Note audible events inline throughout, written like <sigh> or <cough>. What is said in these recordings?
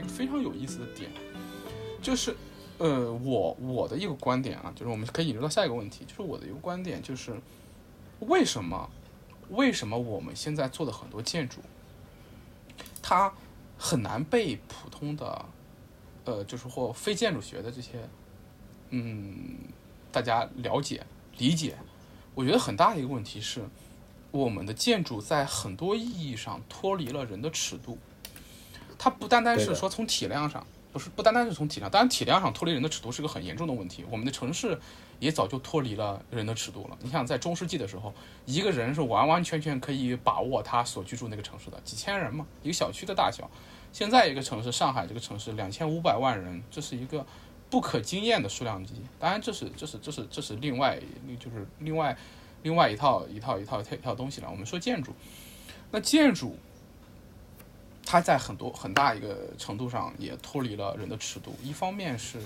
一个非常有意思的点，就是，呃，我我的一个观点啊，就是我们可以引入到下一个问题，就是我的一个观点就是，为什么为什么我们现在做的很多建筑，它很难被普通的，呃，就是或非建筑学的这些，嗯，大家了解理解？我觉得很大的一个问题是，我们的建筑在很多意义上脱离了人的尺度。它不单单是说从体量上，不是不单单是从体量，当然体量上脱离人的尺度是个很严重的问题。我们的城市也早就脱离了人的尺度了。你想，在中世纪的时候，一个人是完完全全可以把握他所居住那个城市的，几千人嘛，一个小区的大小。现在一个城市，上海这个城市两千五百万人，这是一个不可经验的数量级。当然，这是这是这是这是另外就是另外另外一套一套一套一套一套东西了。我们说建筑，那建筑它在很多很大一个程度上也脱离了人的尺度。一方面是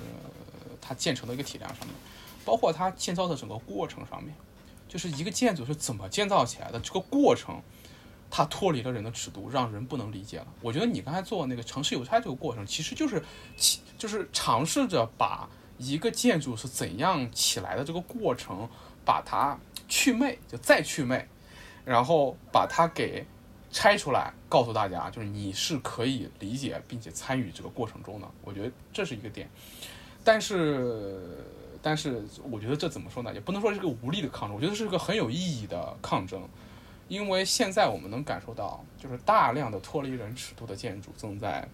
它建成的一个体量上面，包括它建造的整个过程上面，就是一个建筑是怎么建造起来的这个过程。它脱离了人的尺度，让人不能理解了。我觉得你刚才做那个城市邮差这个过程，其实就是其就是尝试着把一个建筑是怎样起来的这个过程，把它去魅，就再去魅，然后把它给拆出来，告诉大家，就是你是可以理解并且参与这个过程中的。我觉得这是一个点，但是。但是我觉得这怎么说呢？也不能说是个无力的抗争，我觉得是个很有意义的抗争。因为现在我们能感受到，就是大量的脱离人尺度的建筑正在、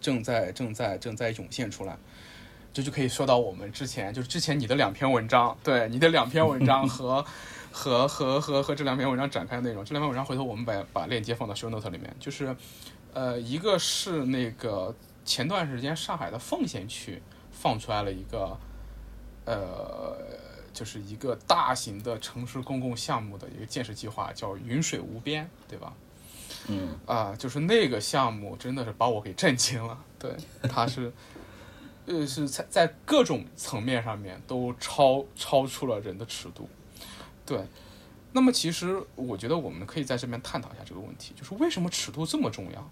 正在、正在、正在涌现出来。这就可以说到我们之前，就是之前你的两篇文章，对你的两篇文章 <laughs> 和和和和和这两篇文章展开的内容。这两篇文章回头我们把把链接放到 show note 里面。就是，呃，一个是那个前段时间上海的奉贤区放出来了一个，呃。就是一个大型的城市公共项目的一个建设计划，叫“云水无边”，对吧？嗯啊、就是那个项目真的是把我给震惊了。对，它是，呃，是在在各种层面上面都超超出了人的尺度。对，那么其实我觉得我们可以在这边探讨一下这个问题，就是为什么尺度这么重要？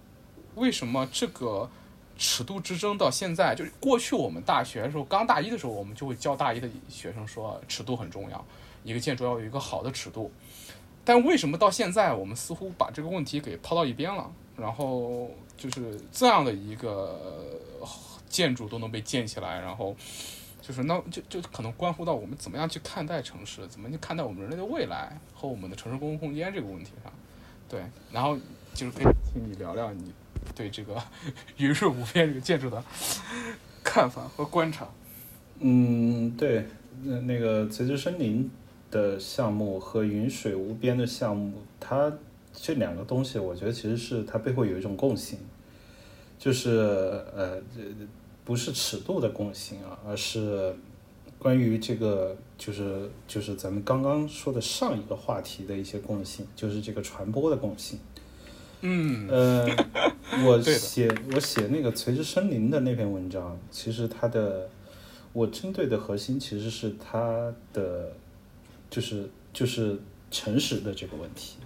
为什么这个？尺度之争到现在，就是过去我们大学的时候，刚大一的时候，我们就会教大一的学生说，尺度很重要，一个建筑要有一个好的尺度。但为什么到现在，我们似乎把这个问题给抛到一边了？然后就是这样的一个建筑都能被建起来，然后就是那就就可能关乎到我们怎么样去看待城市，怎么去看待我们人类的未来和我们的城市公共空间这个问题上。对，然后就是可以请你聊聊你。对这个 <laughs> 云水无边这个建筑的看法和观察。嗯，对，那那个垂直森林的项目和云水无边的项目，它这两个东西，我觉得其实是它背后有一种共性，就是呃这，不是尺度的共性啊，而是关于这个就是就是咱们刚刚说的上一个话题的一些共性，就是这个传播的共性。嗯，呃，我 <laughs> 写我写那个垂直森林的那篇文章，其实它的我针对的核心其实是它的就是就是诚实的这个问题。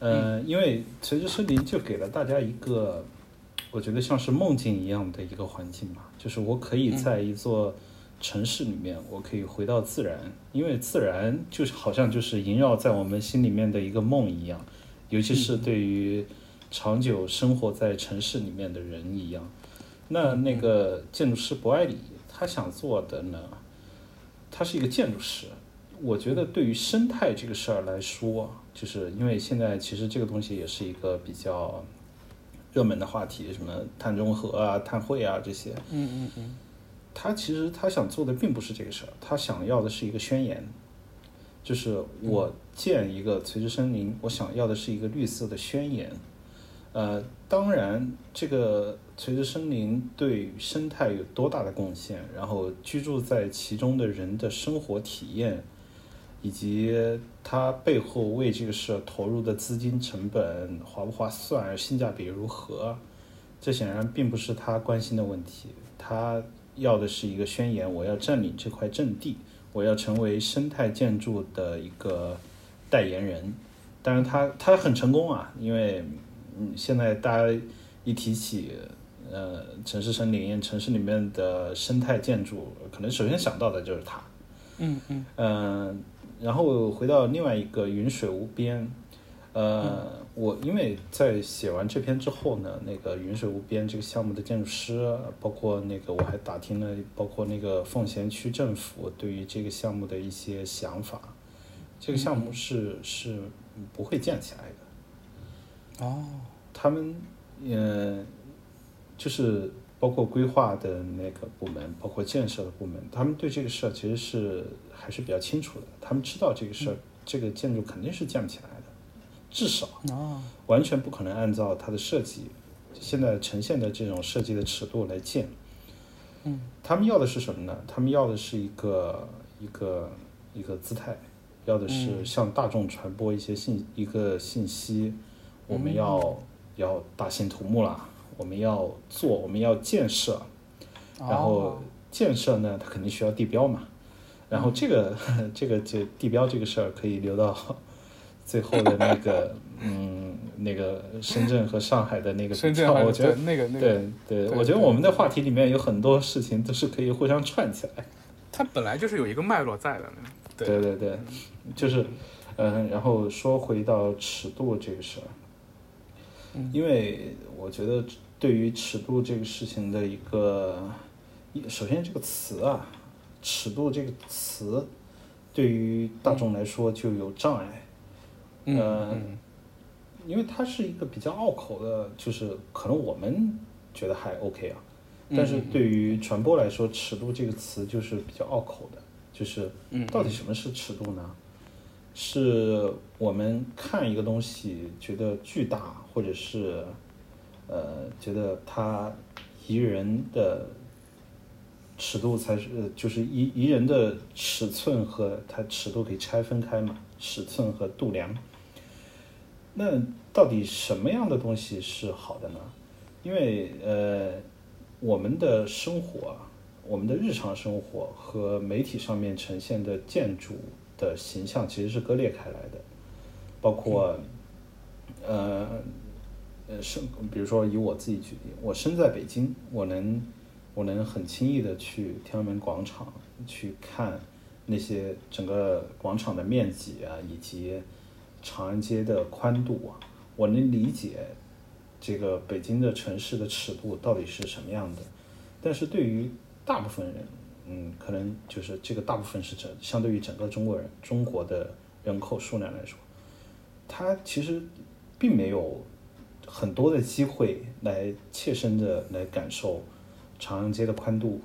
呃，因为垂直森林就给了大家一个我觉得像是梦境一样的一个环境吧，就是我可以在一座城市里面，我可以回到自然，因为自然就是好像就是萦绕在我们心里面的一个梦一样。尤其是对于长久生活在城市里面的人一样，那那个建筑师博爱里他想做的呢，他是一个建筑师。我觉得对于生态这个事儿来说，就是因为现在其实这个东西也是一个比较热门的话题，什么碳中和啊、碳汇啊这些。嗯嗯嗯，他其实他想做的并不是这个事儿，他想要的是一个宣言。就是我建一个垂直森林，我想要的是一个绿色的宣言。呃，当然，这个垂直森林对生态有多大的贡献，然后居住在其中的人的生活体验，以及他背后为这个事投入的资金成本划不划算，性价比如何，这显然并不是他关心的问题。他要的是一个宣言，我要占领这块阵地。我要成为生态建筑的一个代言人，当然他他很成功啊，因为嗯，现在大家一提起呃城市森林、城市里面的生态建筑，可能首先想到的就是他。嗯嗯嗯，然后回到另外一个云水无边，呃，我因为在写完这篇之后呢，那个云水无边这个项目的建筑师，包括那个我还打听了，包括那个奉贤区政府对于这个项目的一些想法，这个项目是是不会建起来的。哦，他们呃，就是包括规划的那个部门，包括建设的部门，他们对这个事儿其实是还是比较清楚的。他们知道这个事儿，这个建筑肯定是建不起来的，至少哦，完全不可能按照它的设计现在呈现的这种设计的尺度来建。嗯，他们要的是什么呢？他们要的是一个一个一个姿态，要的是嗯向大众传播一些信一个信息。我们要、要大兴土木啦，我们要做，我们要建设，然后哦建设呢，它肯定需要地标嘛。然后这个、<laughs> 这个这地标这个事儿可以留到 <laughs> 最后的那个嗯那个深圳和上海的那个，深圳我觉得那个那个，对对，对我觉得我们的话题里面有很多事情都是可以互相串起来。<laughs> 它本来就是有一个脉络在的。对对对对，就是，嗯，然后说回到尺度这个事儿，嗯因为我觉得对于尺度这个事情的一个，一首先这个词啊，尺度这个词，对于大众来说就有障碍，嗯呃嗯。因为它是一个比较拗口的，就是可能我们觉得还 OK 啊，但是对于传播来说，尺度这个词就是比较拗口的，就是嗯。到底什么是尺度呢？是我们看一个东西觉得巨大，或者是呃觉得它宜人的尺度才是，呃就是宜宜人的尺寸和它尺度可以拆分开嘛，尺寸和度量。那到底什么样的东西是好的呢？因为呃，我们的生活啊，我们的日常生活和媒体上面呈现的建筑的形象其实是割裂开来的，包括呃呃生，比如说以我自己举例，我身在北京，我能我能很轻易的去天安门广场去看那些整个广场的面积啊，以及长安街的宽度啊，我能理解这个北京的城市的尺度到底是什么样的。但是对于大部分人，嗯，可能就是这个大部分是整相对于整个中国人中国的人口数量来说，他其实并没有很多的机会来切身的来感受长安街的宽度，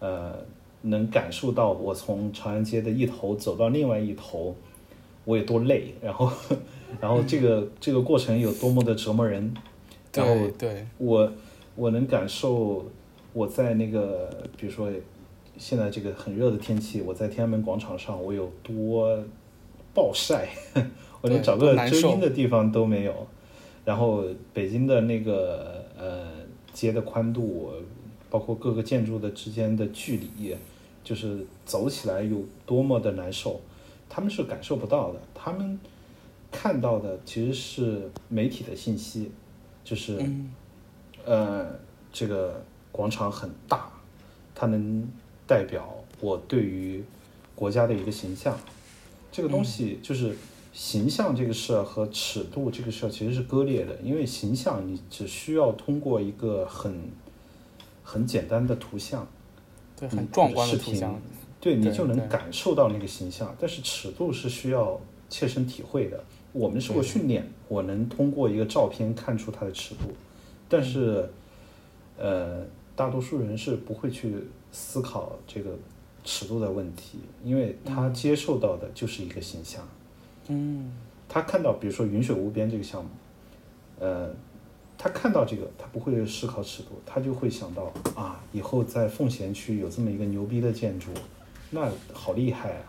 呃，能感受到我从长安街的一头走到另外一头，我有多累，然后，<laughs> 然后这个这个过程有多么的折磨人，然后对。对，我我能感受我在那个比如说现在这个很热的天气，我在天安门广场上我有多暴晒，<laughs> 我连找个遮阴的地方都没有。然后北京的那个呃街的宽度，包括各个建筑的之间的距离，就是走起来有多么的难受，他们是感受不到的。他们看到的其实是媒体的信息，就是、嗯呃这个广场很大，它能代表我对于国家的一个形象。这个东西就是形象这个事儿和尺度这个事儿其实是割裂的，因为形象你只需要通过一个很很简单的图像，对，嗯很壮观的图像，对你就能感受到那个形象，但是尺度是需要切身体会的。我们受过训练，我能通过一个照片看出它的尺度，但是，呃，大多数人是不会去思考这个尺度的问题，因为他接受到的就是一个形象。嗯。他看到，比如说云水无边这个项目，呃，他看到这个，他不会思考尺度，他就会想到啊，以后在奉贤区有这么一个牛逼的建筑，那好厉害啊！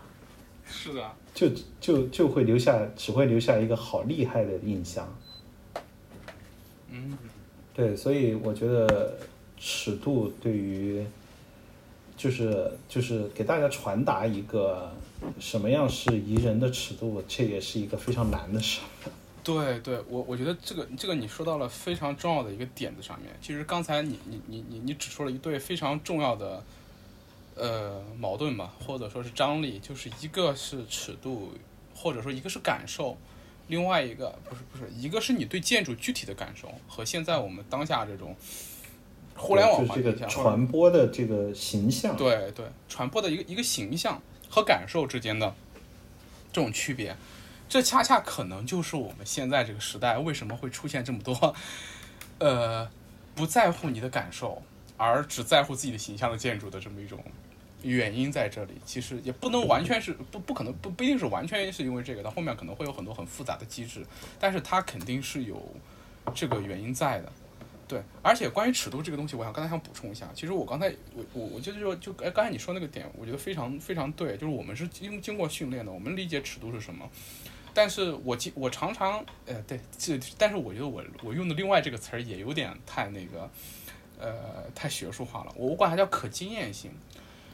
是的，就就就会留下，只会留下一个好厉害的印象。嗯对，所以我觉得尺度对于，就是就是给大家传达一个什么样是宜人的尺度，这也是一个非常难的事儿。对对，我我觉得这个这个你说到了非常重要的一个点子上面。其实刚才你你你你你指出了一对非常重要的呃矛盾吧，或者说是张力，就是一个是尺度，或者说一个是感受，另外一个不是不是，一个是你对建筑具体的感受和现在我们当下这种互联网就这个环境下，传播的这个形象，对对，传播的一个一个形象和感受之间的这种区别，这恰恰可能就是我们现在这个时代为什么会出现这么多，呃，不在乎你的感受，而只在乎自己的形象的建筑的这么一种原因在这里。其实也不能完全是不不可能不不一定是完全是因为这个，它后面可能会有很多很复杂的机制，但是它肯定是有这个原因在的。对，而且关于尺度这个东西，我想刚才想补充一下。其实我刚才我我我就是说，就哎刚才你说那个点，我觉得非常非常对。就是我们是经经过训练的，我们理解尺度是什么。但是我经我常常呃对这，但是我觉得我我用的另外这个词儿也有点太那个呃太学术化了。我我管它叫可经验性，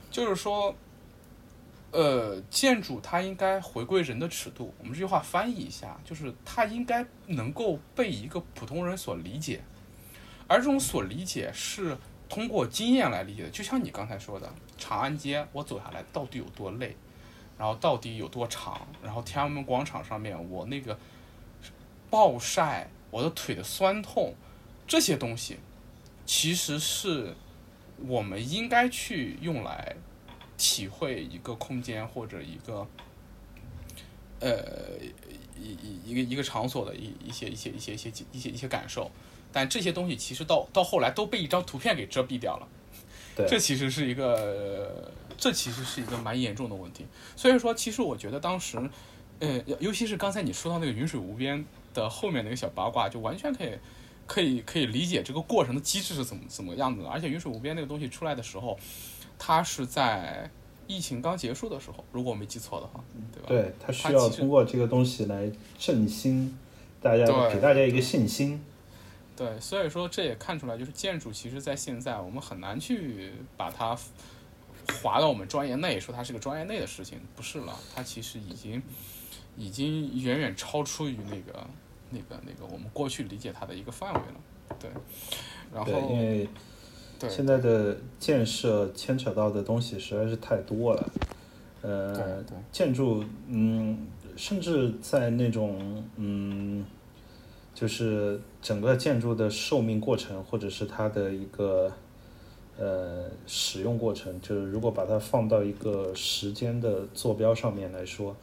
就是说。呃，建筑它应该回归人的尺度。我们这句话翻译一下，就是它应该能够被一个普通人所理解。而这种所理解是通过经验来理解的，就像你刚才说的，长安街我走下来到底有多累，然后到底有多长，然后天安门广场上面我那个暴晒，我的腿的酸痛，这些东西其实是我们应该去用来体会一个空间或者一个呃一一一个一个场所的一一些一些一些一些一些一些感受。但这些东西其实到到后来都被一张图片给遮蔽掉了，对这其实是一个，这其实是一个蛮严重的问题。所以说，其实我觉得当时，呃，尤其是刚才你说到那个云水无边的后面那个小八卦，就完全可以可以可以理解这个过程的机制是怎么怎么样子的。而且云水无边那个东西出来的时候，它是在疫情刚结束的时候，如果我没记错的话，对吧？对，它需要通过这个东西来振兴大家，对给大家一个信心。对，所以说这也看出来，就是建筑其实在现在我们很难去把它划到我们专业内，说它是个专业内的事情，不是了，它其实已经已经远远超出于那个那个那个我们过去理解它的一个范围了。对，然后，因为对现在的建设牵扯到的东西实在是太多了。呃建筑，嗯，甚至在那种，嗯，就是整个建筑的寿命过程，或者是它的一个呃使用过程，就是如果把它放到一个时间的坐标上面来说，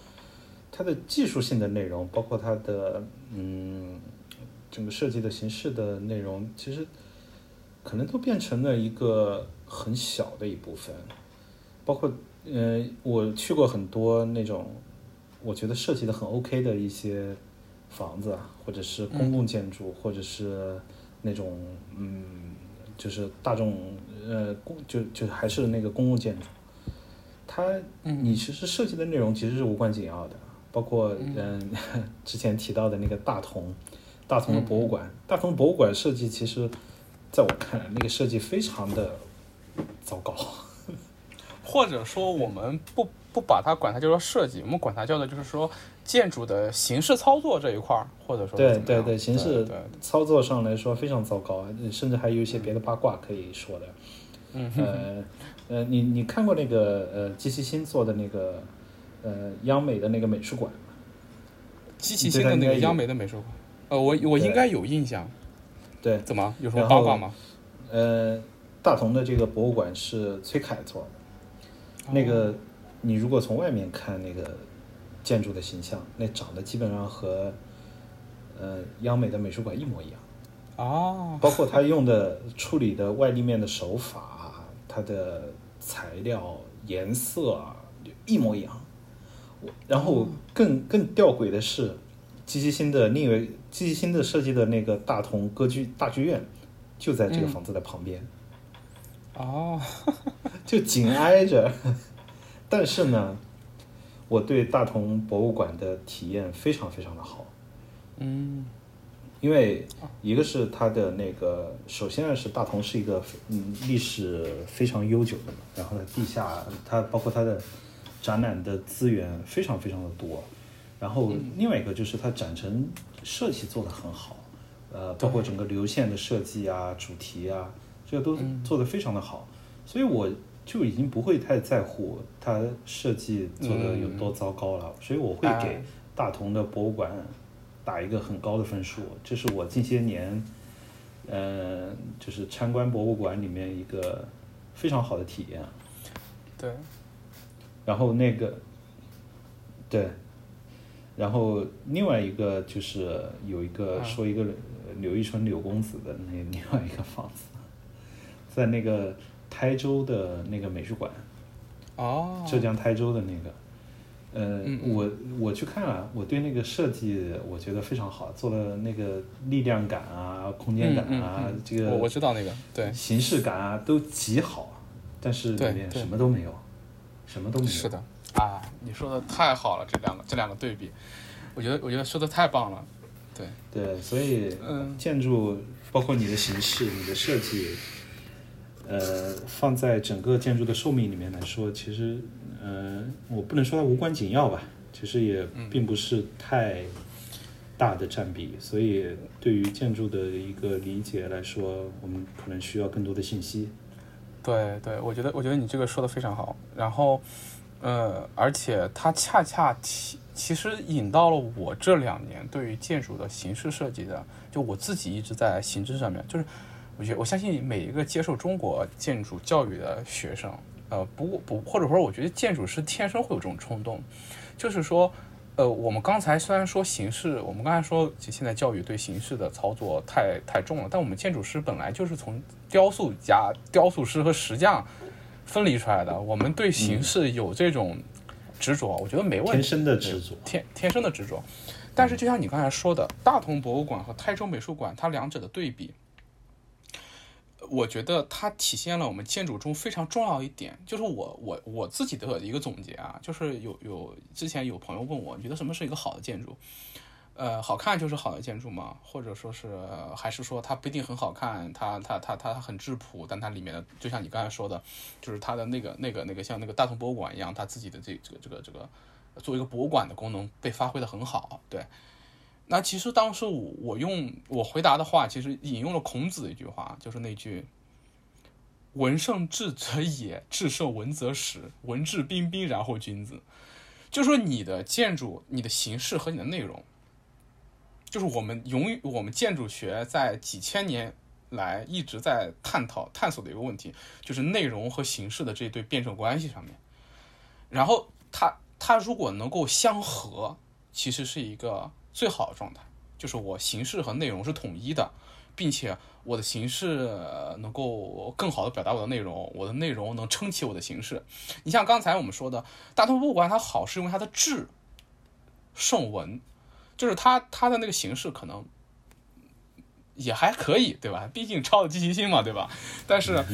它的技术性的内容，包括它的嗯整个设计的形式的内容，其实可能都变成了一个很小的一部分，包括呃，我去过很多那种我觉得设计的很 OK 的一些房子，或者是公共建筑，或者是那种嗯，就是大众呃公就就还是那个公共建筑，它你其实设计的内容其实是无关紧要的，包括嗯、<laughs> 之前提到的那个大同大同的博物馆，大同博物馆设计其实在我看来那个设计非常的糟糕。<laughs> 或者说我们不不把它管它叫做设计，我们管它叫做就是说建筑的形式操作这一块儿，或者说对对对，形式操作上来说非常糟糕，甚至还有一些别的八卦可以说的。嗯呃呃，你你看过那个呃季其新做的那个呃央美的那个美术馆？吗？机器新的那个央美的美术馆，呃，我我应该有印象，对，怎么？有什么八卦吗？呃，大同的这个博物馆是崔凯做的。那个，你如果从外面看那个建筑的形象，那长得基本上和呃央美的美术馆一模一样。哦，包括他用的处理的外立面的手法，它的材料、颜色啊一模一样。我然后更更吊诡的是，机器新的另一位机器新的设计的那个大同歌剧大剧院，就在这个房子的旁边，哦，<laughs> 就紧挨着。但是呢，我对大同博物馆的体验非常非常的好。嗯。因为一个是它的那个，首先呢是大同是一个嗯历史非常悠久的嘛，然后呢地下它包括它的展览的资源非常非常的多，然后另外一个就是它展陈设计做得很好，呃，包括整个流线的设计啊、主题啊，这个都做得非常的好，所以我就已经不会太在乎它设计做的有多糟糕了，所以我会给大同的博物馆打一个很高的分数，这是我近些年，呃，就是参观博物馆里面一个非常好的体验。对，然后那个，对。然后另外一个就是有一个说一个柳一春柳公子的那另外一个房子，在那个台州的那个美术馆，哦，浙江台州的那个，呃，我我去看了，我对那个设计我觉得非常好，做的那个力量感啊、空间感啊，这个我我知道那个对。形式感啊都极好，但是里面什么都没有，什么都没有，是的。啊，你说的太好了，这两个这两个对比，我觉得我觉得说的太棒了，对。对，所以嗯，建筑包括你的形式、你的设计，呃，放在整个建筑的寿命里面来说，其实呃，我不能说它无关紧要吧，其实也并不是太大的占比，所以对于建筑的一个理解来说，我们可能需要更多的信息。对对，我觉得我觉得你这个说的非常好，然后。呃，而且它恰恰其其实引到了我这两年对于建筑的形式设计的，就我自己一直在形式上面，就是我觉得我相信每一个接受中国建筑教育的学生，呃，不不或者说我觉得建筑师天生会有这种冲动，就是说，呃，我们刚才虽然说形式，我们刚才说现在教育对形式的操作太太重了，但我们建筑师本来就是从雕塑家、雕塑师和石匠。分离出来的，我们对形式有这种执着，我觉得没问题。天生的执着，天天生的执着。但是就像你刚才说的，大同博物馆和台州美术馆，它两者的对比，我觉得它体现了我们建筑中非常重要一点，就是我我我自己的一个总结啊，就是有有之前有朋友问我，你觉得什么是一个好的建筑？呃，好看就是好的建筑嘛，或者说是还是说它不一定很好看，它它它它很质朴，但它里面的就像你刚才说的，就是它的那个那个那个像那个大同博物馆一样，它自己的这这个这个这个作为一个博物馆的功能被发挥的很好。对，那其实当时我我用我回答的话，其实引用了孔子的一句话，就是那句“文胜智则也，智胜文则实，文质彬彬然后君子”，就说你的建筑、你的形式和你的内容。就是我们永我们建筑学在几千年来一直在探讨探索的一个问题，就是内容和形式的这一对辩证关系上面。然后它它如果能够相合，其实是一个最好的状态，就是我形式和内容是统一的，并且我的形式能够更好的表达我的内容，我的内容能撑起我的形式。你像刚才我们说的大同博物馆，它好是因为它的质胜文。就是它它的那个形式可能也还可以，对吧？毕竟超了积极性嘛，对吧？但是，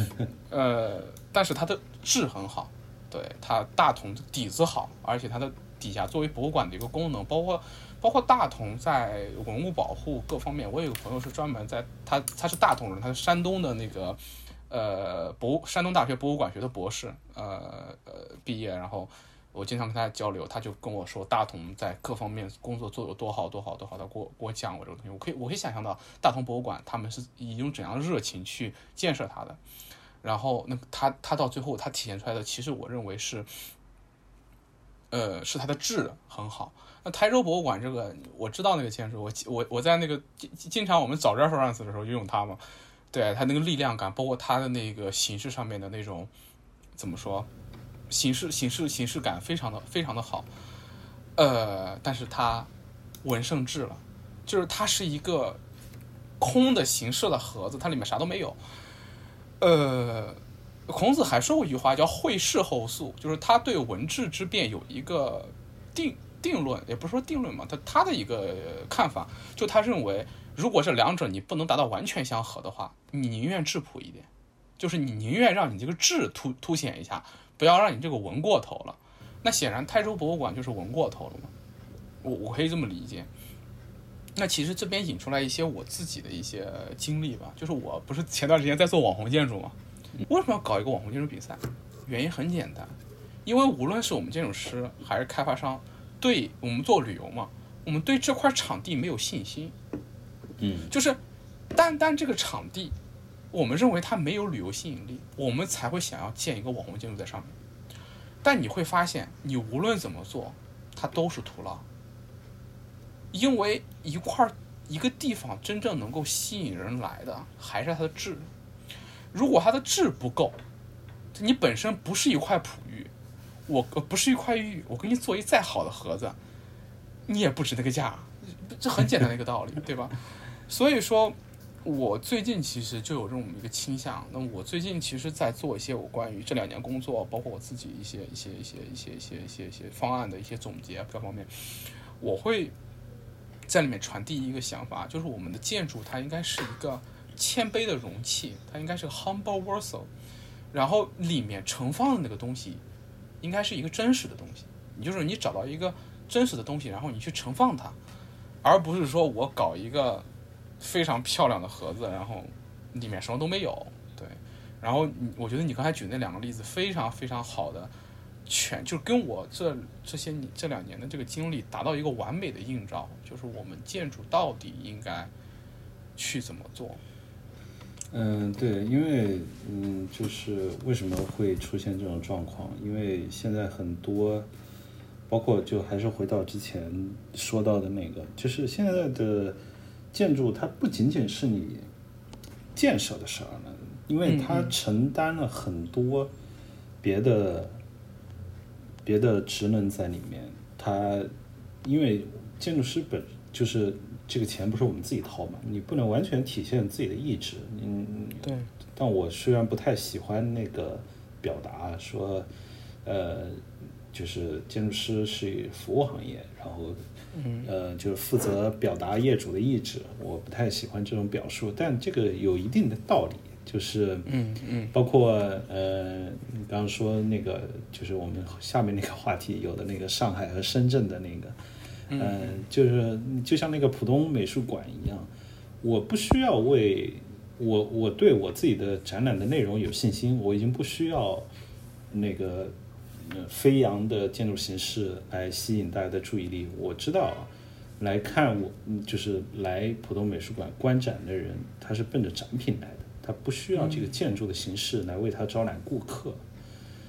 呃，但是它的质很好，对它大同底子好，而且它的底下作为博物馆的一个功能，包括包括大同在文物保护各方面，我有个朋友是专门在他他是大同人，他是山东的那个呃博山东大学博物馆学的博士，呃呃毕业，然后。我经常跟他交流，他就跟我说大同在各方面工作做有多好多好多好，他给我给我讲过这个东西，我可以我可以想象到大同博物馆他们是以一种怎样的热情去建设它的，然后那他他到最后他体现出来的，其实我认为是，呃，是它的质很好。那台州博物馆这个我知道那个建筑，我我我在那个经经常我们找 reference 的时候就用它嘛，对它那个力量感，包括它的那个形式上面的那种怎么说？形式形式形式感非常的非常的好，呃，但是它文胜质了，就是它是一个空的形式的盒子，它里面啥都没有。呃，孔子还说过一句话叫“会事后素”，就是他对文质之变有一个定定论，也不是说定论嘛，他他的一个看法，就他认为，如果这两者你不能达到完全相合的话，你宁愿质朴一点，就是你宁愿让你这个质凸凸显一下。不要让你这个文过头了，那显然泰州博物馆就是文过头了嘛，我我可以这么理解。那其实这边引出来一些我自己的一些经历吧，就是我不是前段时间在做网红建筑嘛，为什么要搞一个网红建筑比赛？原因很简单，因为无论是我们建筑师还是开发商，对我们做旅游嘛，我们对这块场地没有信心，嗯就是单单这个场地，我们认为它没有旅游吸引力，我们才会想要建一个网红建筑在上面。但你会发现，你无论怎么做，它都是徒劳，因为一块一个地方真正能够吸引人来的，还是它的质。如果它的质不够，你本身不是一块璞玉，我呃不是一块玉，我给你做一再好的盒子，你也不值那个价，这很简单的一个道理，对吧？<laughs> 所以说，我最近其实就有这种一个倾向。那我最近其实在做一些我关于这两年工作，包括我自己一些一些一些一些一些一些一些方案的一些总结各方面，我会在里面传递一个想法，就是我们的建筑它应该是一个谦卑的容器，它应该是个 humble vessel，然后里面盛放的那个东西应该是一个真实的东西，你就是你找到一个真实的东西，然后你去盛放它，而不是说我搞一个非常漂亮的盒子，然后里面什么都没有。对，然后我觉得你刚才举那两个例子非常非常好的全，就是跟我这这些年这两年的这个经历达到一个完美的映照，就是我们建筑到底应该去怎么做。嗯，对，因为嗯，就是为什么会出现这种状况？因为现在很多，包括就还是回到之前说到的那个，就是现在的建筑，它不仅仅是你建设的事儿了，因为它承担了很多别的别的职能在里面。它因为建筑师本就是这个钱不是我们自己掏嘛，你不能完全体现自己的意志。嗯，对，但我虽然不太喜欢那个表达说，呃，就是建筑师是服务行业，然后呃，就是负责表达业主的意志，我不太喜欢这种表述，但这个有一定的道理，就是嗯嗯，包括呃，你刚刚说那个，就是我们下面那个话题有的那个上海和深圳的那个，嗯、就是就像那个浦东美术馆一样，我不需要为我我对我自己的展览的内容有信心，我已经不需要那个呃飞扬的建筑形式来吸引大家的注意力。我知道来看我嗯就是来浦东美术馆观展的人，他是奔着展品来的，他不需要这个建筑的形式来为他招揽顾客。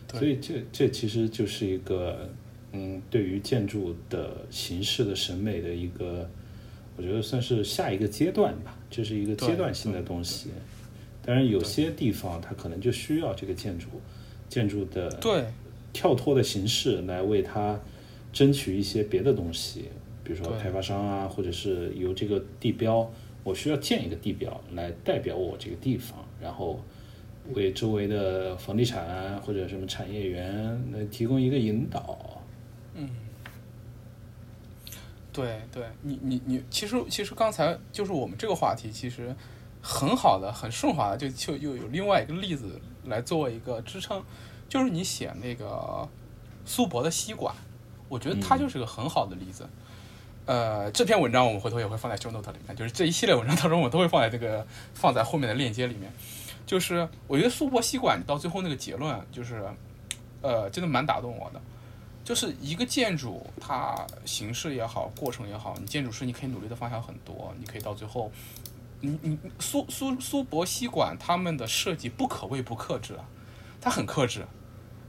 对所以这这其实就是一个嗯，对于建筑的形式的审美的一个，我觉得算是下一个阶段吧，这是一个阶段性的东西。当然，有些地方它可能就需要这个建筑建筑的对跳脱的形式来为它争取一些别的东西，比如说开发商啊，或者是由这个地标，我需要建一个地标来代表我这个地方，然后为周围的房地产啊或者什么产业园来提供一个引导。对对，你你你，其实其实刚才就是我们这个话题，其实很好的、很顺滑的，就就又有另外一个例子来作为一个支撑，就是你写那个苏博的吸管，我觉得它就是个很好的例子。呃，这篇文章我们回头也会放在 note 里面，就是这一系列文章当中，我都会放在这个放在后面的链接里面。就是我觉得苏博吸管到最后那个结论，就是呃，真的蛮打动我的。就是一个建筑，它形式也好，过程也好，你建筑师你可以努力的方向很多，你可以到最后，你你苏苏苏博西馆他们的设计不可谓不克制啊，它很克制，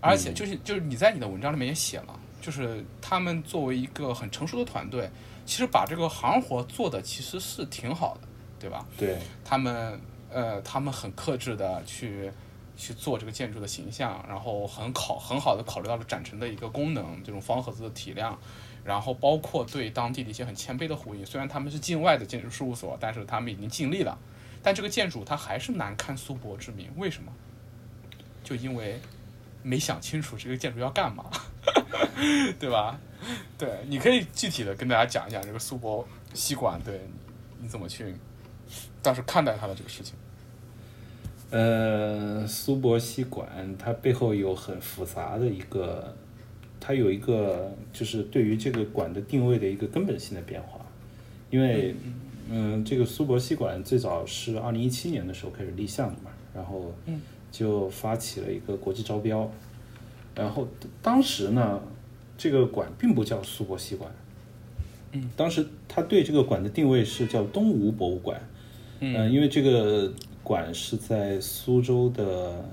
而且就是就是你在你的文章里面也写了，就是他们作为一个很成熟的团队，其实把这个行活做的其实是挺好的，对吧？对，他们呃，他们很克制的去去做这个建筑的形象，然后很考很好的考虑到了展陈的一个功能，这种方盒子的体量，然后包括对当地的一些很谦卑的呼应。虽然他们是境外的建筑事务所，但是他们已经尽力了。但这个建筑它还是难堪苏博之名，为什么？就因为没想清楚这个建筑要干嘛，对吧？<laughs> 对，你可以具体的跟大家讲一讲这个苏博吸管，对你你怎么去当时看待它的这个事情。呃，苏博西馆它背后有很复杂的一个，它有一个就是对于这个馆的定位的一个根本性的变化，因为嗯，这个苏博西馆最早是二零一七年的时候开始立项的嘛，然后就发起了一个国际招标，然后当时呢，这个馆并不叫苏博西馆，嗯，当时他对这个馆的定位是叫东吴博物馆，嗯。呃因为这个馆是在苏州的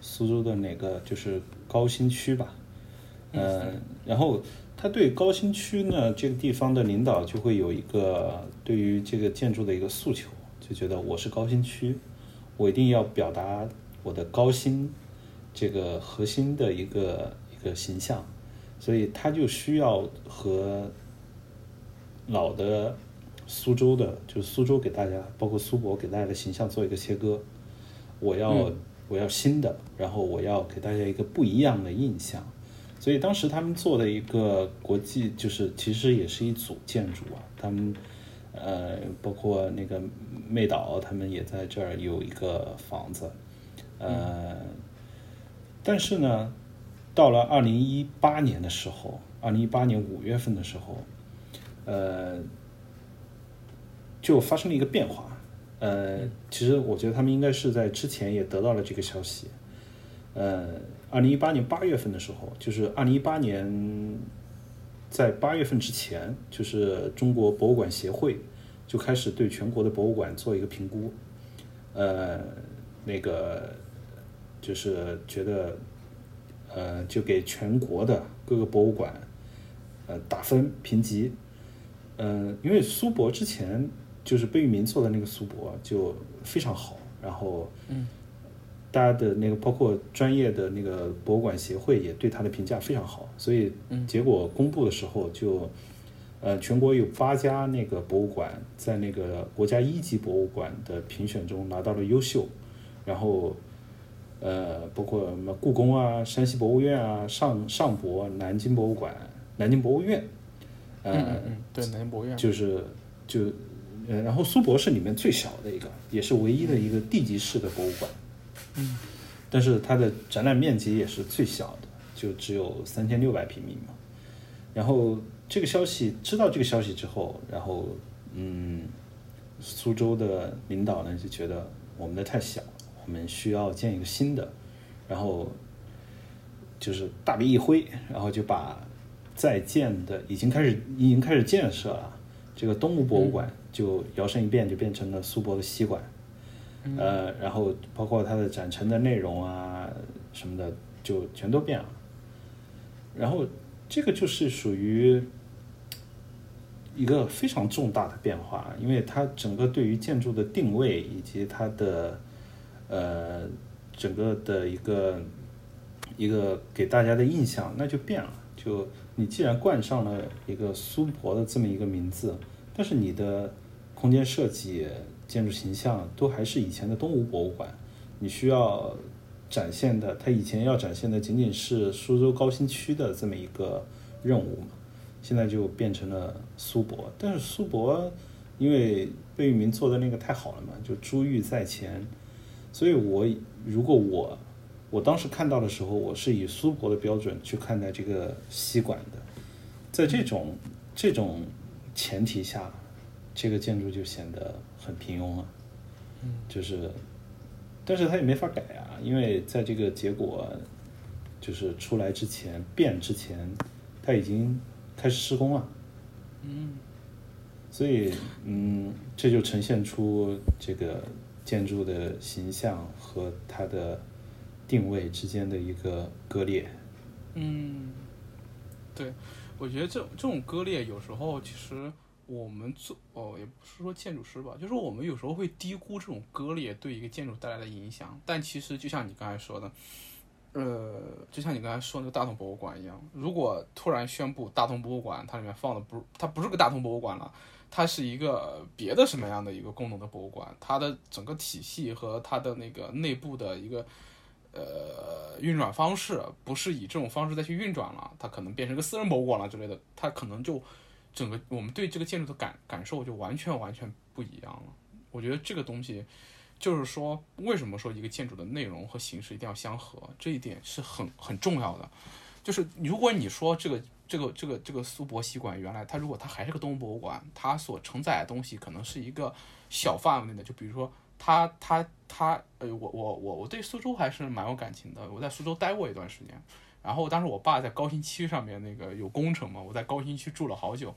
苏州的哪个就是高新区吧，呃，然后他对高新区呢这个地方的领导就会有一个对于这个建筑的一个诉求，就觉得我是高新区，我一定要表达我的高新这个核心的一个一个形象，所以他就需要和老的苏州的，就是苏州给大家，包括苏博给大家的形象做一个切割。我要、我要新的，然后我要给大家一个不一样的印象。所以当时他们做的一个国际，就是其实也是一组建筑啊，他们呃，包括那个妹岛，他们也在这儿有一个房子，呃，但是呢，到了二零一八年的时候，二零一八年五月份的时候，呃，就发生了一个变化。呃，其实我觉得他们应该是在之前也得到了这个消息。呃，二零一八年八月份的时候，就是二零一八年在八月份之前，就是中国博物馆协会就开始对全国的博物馆做一个评估。呃，那个就是觉得，呃，就给全国的各个博物馆，呃，打分评级。嗯，因为苏博之前就是贝聿铭做的那个苏博就非常好，然后嗯，大家的那个包括专业的那个博物馆协会也对他的评价非常好，所以嗯结果公布的时候就，呃，全国有八家那个博物馆在那个国家一级博物馆的评选中拿到了优秀，然后。呃，包括什么故宫啊、山西博物院啊、上上博、南京博物馆、南京博物院，呃，嗯嗯嗯，对，南京博物院，就是就呃，然后苏博是里面最小的一个，也是唯一的一个地级市的博物馆。嗯，但是它的展览面积也是最小的，就只有三千六百平米嘛。然后这个消息知道这个消息之后，然后嗯，苏州的领导呢就觉得我们的太小，我们需要建一个新的，然后就是大笔一挥，然后就把在建的已经开始已经开始建设了这个东吴博物馆，就摇身一变就变成了苏博的西馆，呃，然后包括它的展陈的内容啊什么的，就全都变了。然后这个就是属于一个非常重大的变化，因为它整个对于建筑的定位以及它的呃整个的一个一个给大家的印象那就变了。就你既然冠上了一个苏博的这么一个名字，但是你的空间设计、建筑形象都还是以前的东吴博物馆，你需要展现的，它以前要展现的仅仅是苏州高新区的这么一个任务嘛，现在就变成了苏博。但是苏博因为贝聿铭做的那个太好了嘛，就珠玉在前，所以我如果我我当时看到的时候，我是以苏博的标准去看待这个西馆的，在这种这种前提下，这个建筑就显得很平庸了。嗯，就是，但是他也没法改啊，因为在这个结果就是出来之前变之前，他已经开始施工了。嗯所以，嗯，这就呈现出这个建筑的形象和它的定位之间的一个割裂。嗯，对，我觉得这这种割裂有时候其实我们做哦，也不是说建筑师吧，就是我们有时候会低估这种割裂对一个建筑带来的影响。但其实就像你刚才说的，呃，就像你刚才说那个大同博物馆一样，如果突然宣布大同博物馆它里面放的不它不是个大同博物馆了。它是一个别的什么样的一个功能的博物馆？它的整个体系和它的那个内部的一个呃运转方式，不是以这种方式再去运转了，它可能变成个私人博物馆了之类的，它可能就整个我们对这个建筑的感感受就完全完全不一样了。我觉得这个东西就是说，为什么说一个建筑的内容和形式一定要相合，这一点是很很重要的。就是如果你说这个这个这个这个苏博西馆原来它如果它还是个动物博物馆，它所承载的东西可能是一个小范围内的，就比如说它它它呃我我我我对苏州还是蛮有感情的，我在苏州待过一段时间，然后当时我爸在高新区上面那个有工程嘛，我在高新区住了好久。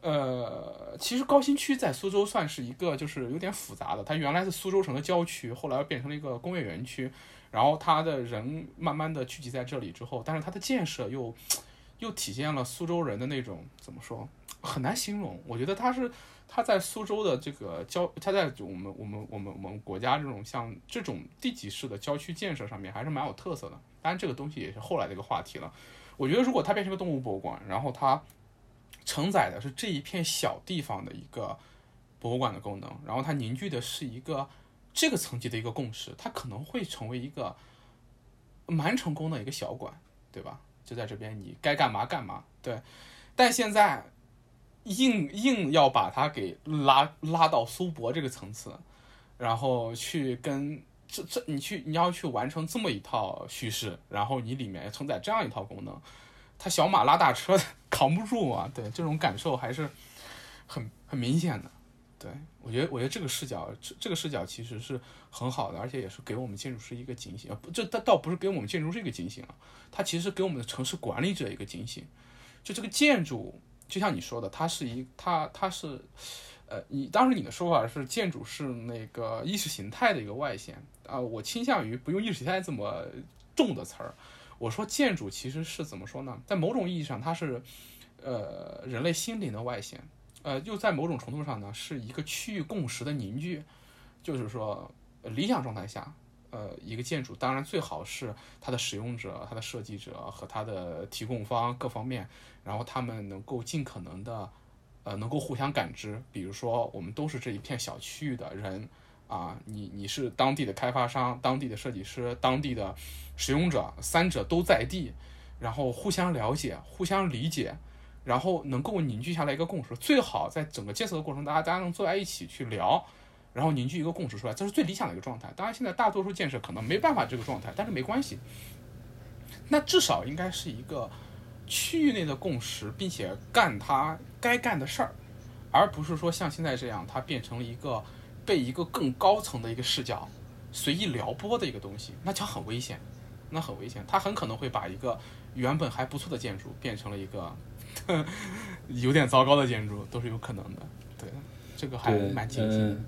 呃，其实高新区在苏州算是一个就是有点复杂的，它原来是苏州城的郊区，后来变成了一个工业园区，然后它的人慢慢的聚集在这里之后，但是它的建设又又体现了苏州人的那种怎么说，很难形容。我觉得它是它在苏州的这个郊，它在我们我们我们我们国家这种像这种地级市的郊区建设上面还是蛮有特色的。当然这个东西也是后来的一个话题了。我觉得如果它变成个动物博物馆，然后它承载的是这一片小地方的一个博物馆的功能，然后它凝聚的是一个这个层级的一个共识，它可能会成为一个蛮成功的一个小馆，对吧？就在这边，你该干嘛干嘛，对。但现在硬硬要把它给拉拉到苏博这个层次，然后去跟这这你去你要去完成这么一套叙事，然后你里面承载这样一套功能。他小马拉大车扛不住啊！对，这种感受还是很很明显的。对我觉得，我觉得这个视角，这这个视角其实是很好的，而且也是给我们建筑师一个警醒啊！不，这倒倒不是给我们建筑师一个警醒啊，它其实给我们的城市管理者一个警醒。就这个建筑，就像你说的，它是一，它它是，呃，你当时你的说法是建筑是那个意识形态的一个外显啊，我倾向于不用意识形态这么重的词儿。我说建筑其实是怎么说呢？在某种意义上，它是，呃，人类心灵的外显，呃，又在某种程度上呢，是一个区域共识的凝聚。就是说，理想状态下，呃，一个建筑当然最好是它的使用者、它的设计者和它的提供方各方面，然后他们能够尽可能的，呃，能够互相感知。比如说，我们都是这一片小区域的人。啊，你你是当地的开发商、当地的设计师、当地的使用者，三者都在地，然后互相了解、互相理解，然后能够凝聚下来一个共识。最好在整个建设的过程，大家大家能坐在一起去聊，然后凝聚一个共识出来，这是最理想的一个状态。当然，现在大多数建设可能没办法这个状态，但是没关系。那至少应该是一个区域内的共识，并且干它该干的事儿，而不是说像现在这样，它变成了一个。被一个更高层的一个视角随意撩拨的一个东西，那就很危险，那很危险。它很可能会把一个原本还不错的建筑变成了一个 <laughs> 有点糟糕的建筑，都是有可能的。对，这个还蛮惊心。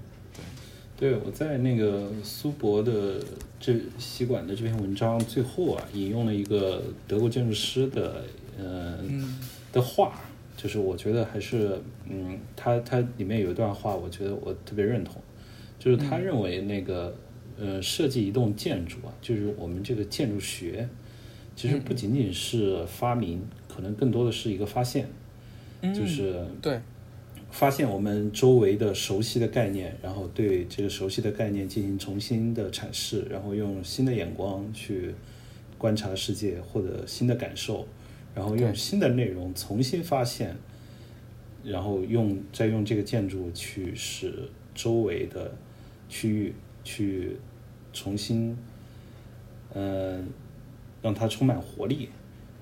对，我在那个苏博的这西馆的这篇文章最后啊，引用了一个德国建筑师的呃的话。就是我觉得还是，嗯，他他里面有一段话，我觉得我特别认同，就是他认为那个，呃，设计一栋建筑啊，就是我们这个建筑学，其实不仅仅是发明，可能更多的是一个发现，就是对，发现我们周围的熟悉的概念，然后对这个熟悉的概念进行重新的阐释，然后用新的眼光去观察世界，获得新的感受。然后用新的内容重新发现，然后用再用这个建筑去使周围的区域去重新，嗯，让它充满活力。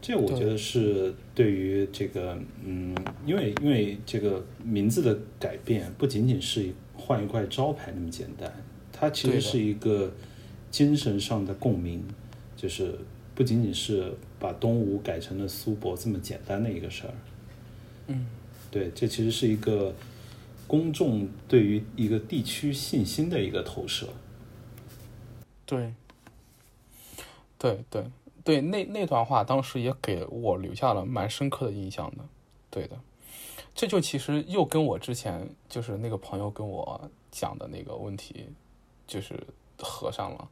这我觉得是对于这个，嗯，因为因为这个名字的改变不仅仅是换一块招牌那么简单，它其实是一个精神上的共鸣，就是不仅仅是。把东吴改成了苏博这么简单的一个事儿，嗯，对，这其实是一个公众对于一个地区信心的一个投射。对，对对对，那那段话当时也给我留下了蛮深刻的印象的。对的，这就其实又跟我之前就是那个朋友跟我讲的那个问题，就是合上了。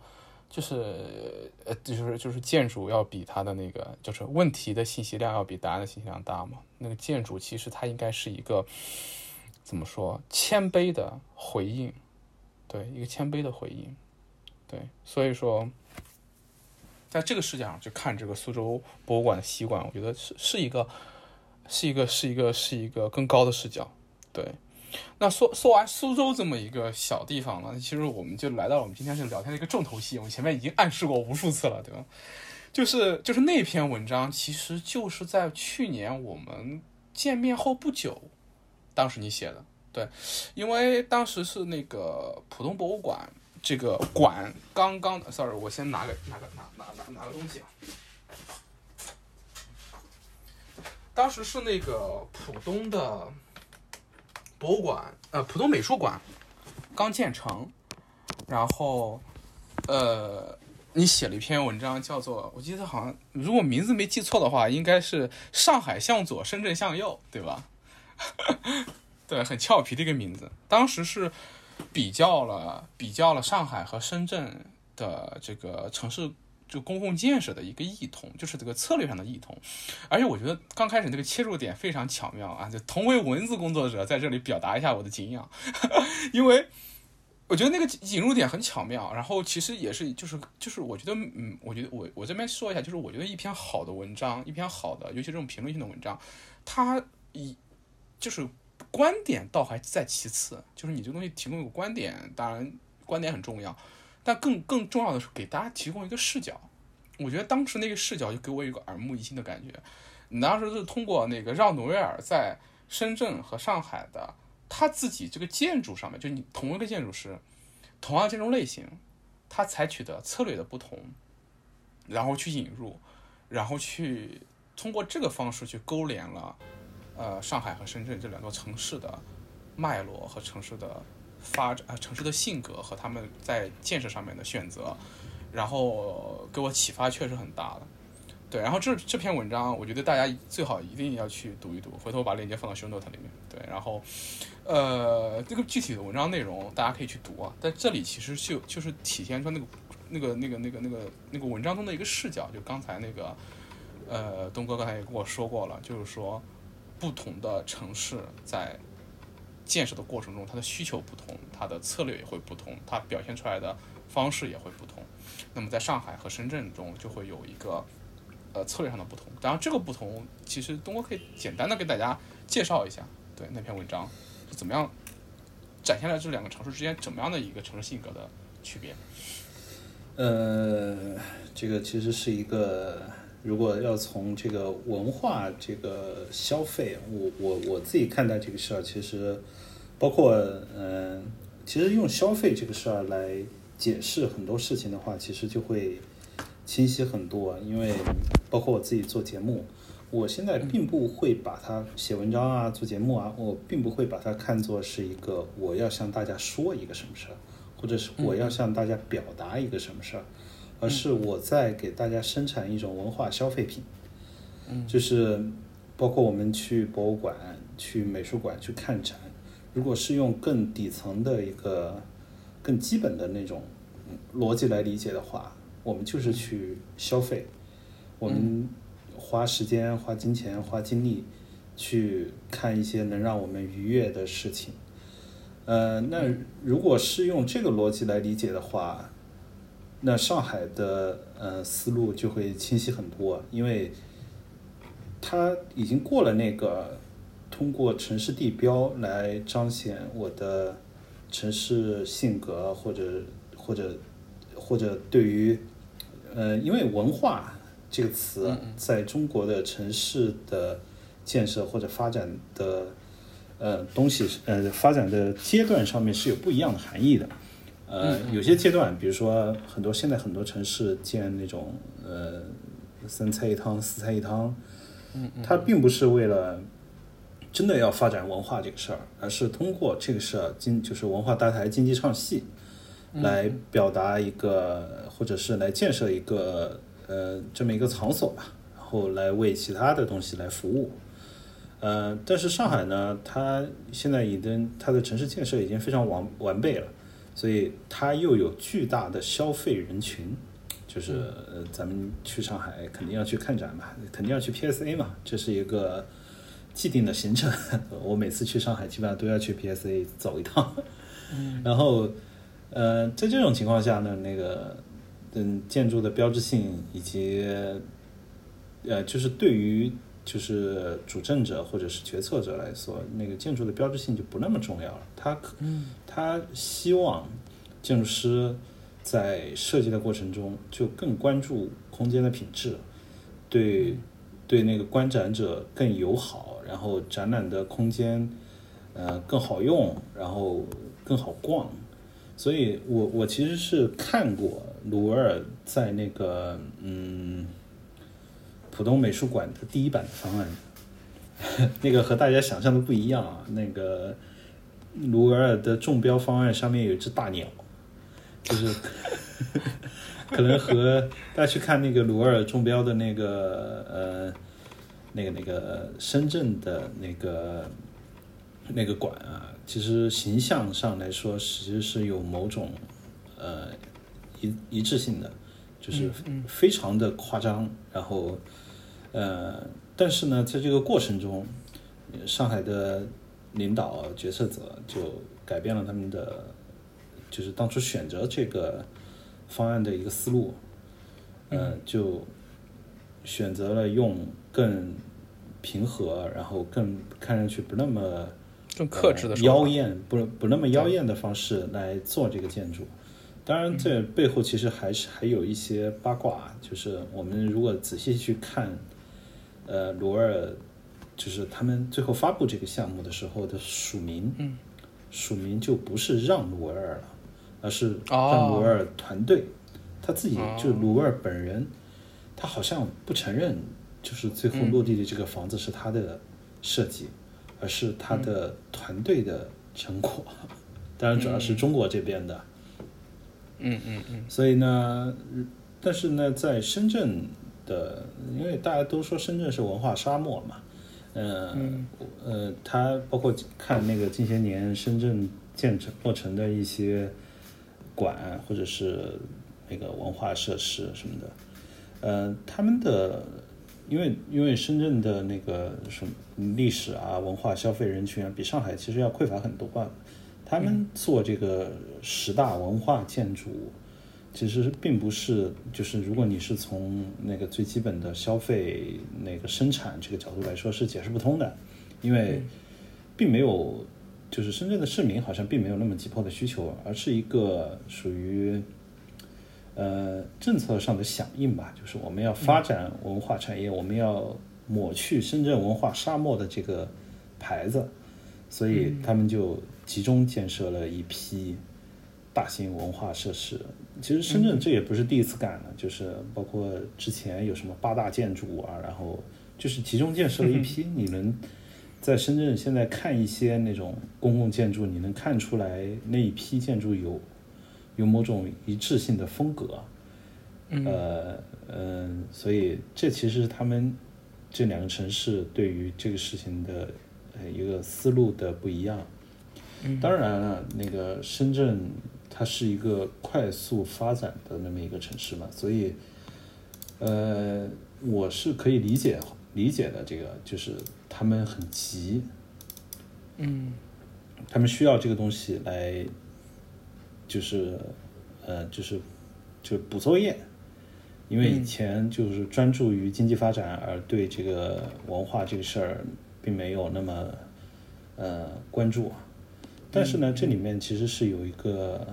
就是呃，就是就是建筑要比它的那个，就是问题的信息量要比答案的信息量大嘛。那个建筑其实它应该是一个怎么说，谦卑的回应，对，一个谦卑的回应，对。所以说，在这个视角上去看这个苏州博物馆的西馆，我觉得是是一个，是一个，是一个，是一个更高的视角，对。那说说完苏州这么一个小地方了，其实我们就来到了我们今天这聊天的一个重头戏。我们前面已经暗示过无数次了，对吧？就是就是那篇文章，其实就是在去年我们见面后不久，当时你写的，对，因为当时是那个浦东博物馆这个馆刚刚，sorry，我先拿个拿个拿拿拿拿个东西啊。当时是那个浦东的博物馆，呃，浦东美术馆刚建成，然后，呃，你写了一篇文章，叫做我记得好像如果名字没记错的话，应该是“上海向左，深圳向右”，对吧？<laughs> 对，很俏皮的一个名字。当时是比较了比较了上海和深圳的这个城市就公共建设的一个异同，就是这个策略上的异同。而且我觉得刚开始那个切入点非常巧妙啊！就同为文字工作者，在这里表达一下我的敬仰，<laughs> 因为我觉得那个引入点很巧妙。然后其实也是就是就是我觉得嗯，我觉得我我这边说一下，就是我觉得一篇好的文章，一篇好的，尤其这种评论性的文章，它以就是观点倒还在其次，就是你这东西提供一个观点，当然观点很重要，但更更重要的是给大家提供一个视角。我觉得当时那个视角就给我一个耳目一新的感觉。你当时是通过那个让努维尔在深圳和上海的他自己这个建筑上面，就你同一个建筑师，同样建筑类型，他采取的策略的不同，然后去引入，然后去通过这个方式去勾连了。呃，上海和深圳这两座城市的脉络和城市的发展，呃，城市的性格和他们在建设上面的选择，然后给我启发确实很大的。对，然后这这篇文章，我觉得大家最好一定要去读一读，回头我把链接放到 show note 里面。对，然后呃，这个具体的文章内容大家可以去读啊，但这里其实就就是体现出那个那个那个那个那个那个文章中的一个视角，就刚才那个呃东哥刚才也跟我说过了，就是说。不同的城市在建设的过程中，它的需求不同，它的策略也会不同，它表现出来的方式也会不同。那么，在上海和深圳中，就会有一个呃策略上的不同。当然，这个不同，其实东哥可以简单的给大家介绍一下，对那篇文章是怎么样展现了这两个城市之间怎么样的一个城市性格的区别。呃，这个其实是一个。如果要从这个文化这个消费，我我我自己看待这个事儿，其实包括嗯，其实用消费这个事儿来解释很多事情的话，其实就会清晰很多。因为包括我自己做节目，我现在并不会把它写文章啊、做节目啊，我并不会把它看作是一个我要向大家说一个什么事儿，或者是我要向大家表达一个什么事儿。而是我在给大家生产一种文化消费品，嗯，就是包括我们去博物馆、去美术馆去看展，如果是用更底层的一个、更基本的那种逻辑来理解的话，我们就是去消费，我们花时间、花金钱、花精力去看一些能让我们愉悦的事情。呃，那如果是用这个逻辑来理解的话。那上海的呃思路就会清晰很多，因为它已经过了那个通过城市地标来彰显我的城市性格，或者或者或者对于呃，因为文化这个词在中国的城市的建设或者发展的呃东西呃发展的阶段上面是有不一样的含义的。呃，有些阶段，比如说很多现在很多城市建那种呃三菜一汤、四菜一汤，嗯，它并不是为了真的要发展文化这个事儿，而是通过这个事儿经就是文化搭台、经济唱戏，来表达一个或者是来建设一个呃这么一个场所吧，然后来为其他的东西来服务。呃，但是上海呢，它现在已经它的城市建设已经非常完完备了。所以它又有巨大的消费人群，就是呃，咱们去上海肯定要去看展嘛，肯定要去 PSA 嘛，这是一个既定的行程。<laughs> 我每次去上海基本上都要去 PSA 走一趟。然后，呃，在这种情况下呢，那个嗯，建筑的标志性以及呃，就是对于就是主政者或者是决策者来说，那个建筑的标志性就不那么重要了。他可。他希望建筑师在设计的过程中就更关注空间的品质，对对那个观展者更友好，然后展览的空间呃更好用，然后更好逛。所以我我其实是看过鲁维尔在那个嗯浦东美术馆的第一版的方案，<laughs> 那个和大家想象的不一样啊。那个鲁尔的中标方案上面有一只大鸟，就是 <laughs> 可能和大家去看那个鲁尔中标的那个呃那个那个深圳的那个那个馆啊，其实形象上来说，其实是有某种呃一一致性的，就是非常的夸张，然后呃，但是呢，在这个过程中，上海的领导决策者就改变了他们的，就是当初选择这个方案的一个思路，呃，就选择了用更平和，然后更看上去不那么更克制的呃妖艳，不不那么妖艳的方式来做这个建筑。当然，这背后其实还是还有一些八卦，就是我们如果仔细去看，呃，鲁尔就是他们最后发布这个项目的时候的署名，嗯，署名就不是让鲁尔了，而是哦。让鲁尔团队，他自己哦。就鲁尔本人，他好像不承认，就是最后落地的这个房子是他的设计，而是他的团队的成果。<laughs> 当然，主要是中国这边的。嗯嗯嗯。所以呢，但是呢，在深圳的，因为大家都说深圳是文化沙漠嘛，嗯，呃，它包括看那个近些年深圳建成落成的一些馆或者是那个文化设施什么的，呃，他们的。因为因为深圳的那个什么历史啊、文化消费人群啊，比上海其实要匮乏很多啊。他们做这个十大文化建筑，其实并不是就是如果你是从那个最基本的消费那个生产这个角度来说，是解释不通的，因为并没有就是深圳的市民好像并没有那么急迫的需求，而是一个属于。呃，政策上的响应吧，就是我们要发展文化产业，我们要抹去深圳文化沙漠的这个牌子，所以他们就集中建设了一批大型文化设施。其实深圳这也不是第一次干了，就是包括之前有什么八大建筑啊，然后就是集中建设了一批。你能在深圳现在看一些那种公共建筑，你能看出来那一批建筑有有某种一致性的风格。呃嗯，所以这其实是他们这两个城市对于这个事情的呃一个思路的不一样。当然了，那个深圳它是一个快速发展的那么一个城市嘛，所以呃我是可以理解理解的。这个就是他们很急，嗯他们需要这个东西来，就是呃就是就是补作业。因为以前就是专注于经济发展，而对这个文化这个事儿并没有那么呃关注。但是呢，这里面其实是有一个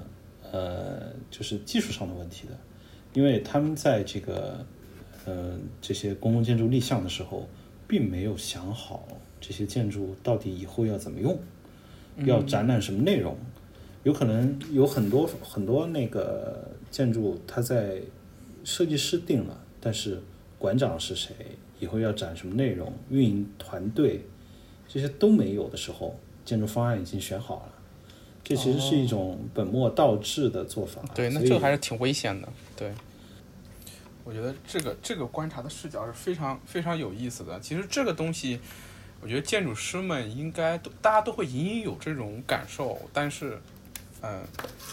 呃，就是技术上的问题的，因为他们在这个呃这些公共建筑立项的时候，并没有想好这些建筑到底以后要怎么用，要展览什么内容。有可能有很多很多那个建筑，它在设计师定了，但是馆长是谁，以后要展什么内容，运营团队这些都没有的时候，建筑方案已经选好了。这其实是一种本末倒置的做法。对，那这个还是挺危险的。对，我觉得这个这个观察的视角是非常非常有意思的。其实这个东西，我觉得建筑师们应该都大家都会隐隐有这种感受，但是，嗯、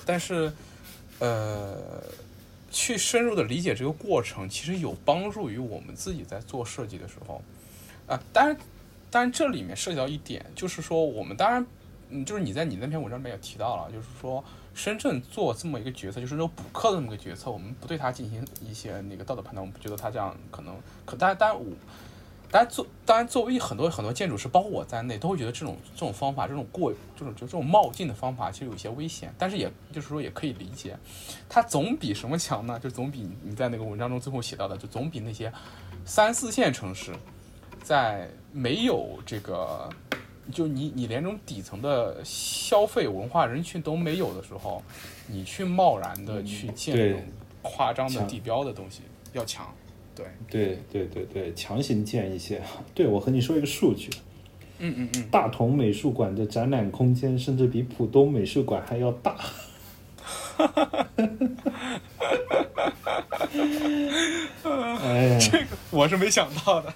但是，呃，去深入的理解这个过程，其实有帮助于我们自己在做设计的时候，啊、当然，当然这里面涉及到一点，就是说我们当然，嗯，就是你在你那篇文章里面也提到了，就是说深圳做这么一个决策，就是那种补课的这么个决策，我们不对它进行一些那个道德判断，我们不觉得它这样可能可，当然，当然我。当然作当然作为很多很多建筑师，包括我在内，都会觉得这种这种方法，这种过这种就这种冒进的方法，其实有些危险。但是也就是说也可以理解，它总比什么强呢？就总比你在那个文章中最后写到的，就总比那些三四线城市，在没有这个，就你你连这种底层的消费文化人群都没有的时候，你去贸然的去建这种夸张的地标的东西要强。对，对对对对，强行建一些。<laughs> 对我和你说一个数据，嗯嗯嗯，大同美术馆的展览空间甚至比浦东美术馆还要大。哈哈哈哈哈哎呀，<laughs> 这个我是没想到的，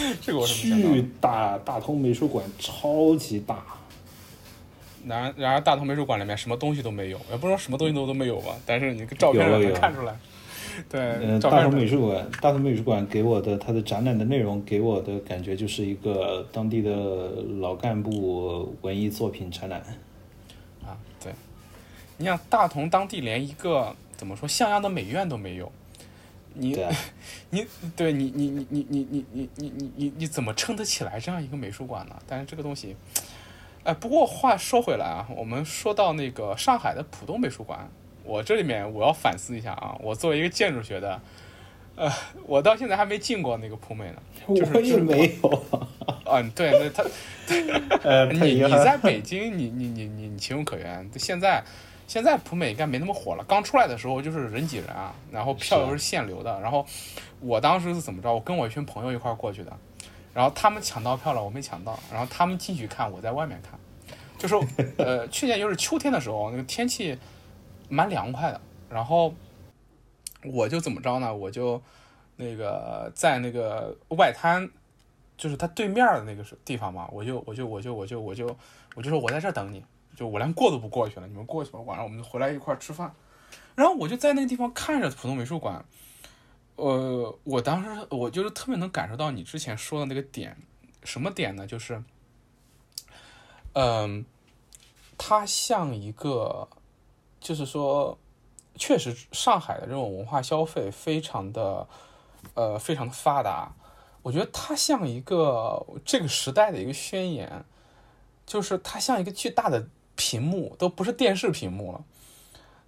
<laughs> 这个我是没想到巨的。大！大同美术馆超级大。然而然而，大同美术馆里面什么东西都没有，也不知道什么东西都都没有吧，但是你个照片能看出来。对，嗯，大同美术馆，大同美术馆给我的它的展览的内容给我的感觉就是一个当地的老干部文艺作品展览。啊，对，你想大同当地连一个怎么说像样的美院都没有，你你对 <laughs> 你你你你你你你你你你你怎么撑得起来这样一个美术馆呢？但是这个东西，哎，不过话说回来啊，我们说到那个上海的浦东美术馆，我这里面我要反思一下啊，我作为一个建筑学的，呃，我到现在还没进过那个浦美呢。就是我也没有。嗯，对，那他呃，你你在北京，你你你你你情有可原。现在现在普美应该没那么火了，刚出来的时候就是人挤人啊，然后票又是限流的。然后我当时是怎么着？我跟我一群朋友一块过去的，然后他们抢到票了，我没抢到。然后他们进去看，我在外面看。就是 <laughs> 呃，去年就是秋天的时候，那个天气蛮凉快的，然后我就怎么着呢？我就那个在那个外滩。就是他对面的那个地方嘛，我就我就我就我就我就我就说我在这儿等你，就我连过都不过去了，你们过去吧，晚上我们就回来一块儿吃饭。然后我就在那个地方看着浦东美术馆，呃，我当时我就是特别能感受到你之前说的那个点，什么点呢？就是，嗯、它像一个，就是说，确实上海的这种文化消费非常的，呃，非常的发达。我觉得它像一个这个时代的一个宣言，就是它像一个巨大的屏幕，都不是电视屏幕了，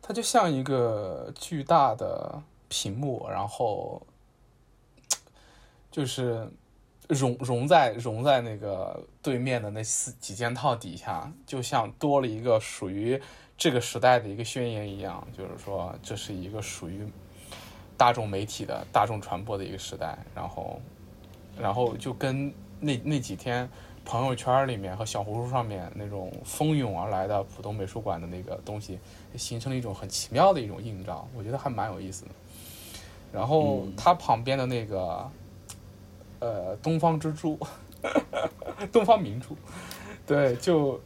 它就像一个巨大的屏幕，然后就是融融在融在那个对面的那四几件套底下，就像多了一个属于这个时代的一个宣言一样，就是说这是一个属于大众媒体的大众传播的一个时代，然后。然后就跟那那几天朋友圈里面和小红书上面那种蜂拥而来的浦东美术馆的那个东西，形成了一种很奇妙的一种映照，我觉得还蛮有意思的。然后它旁边的那个，呃，东方之珠，<laughs> 东方明珠，对，就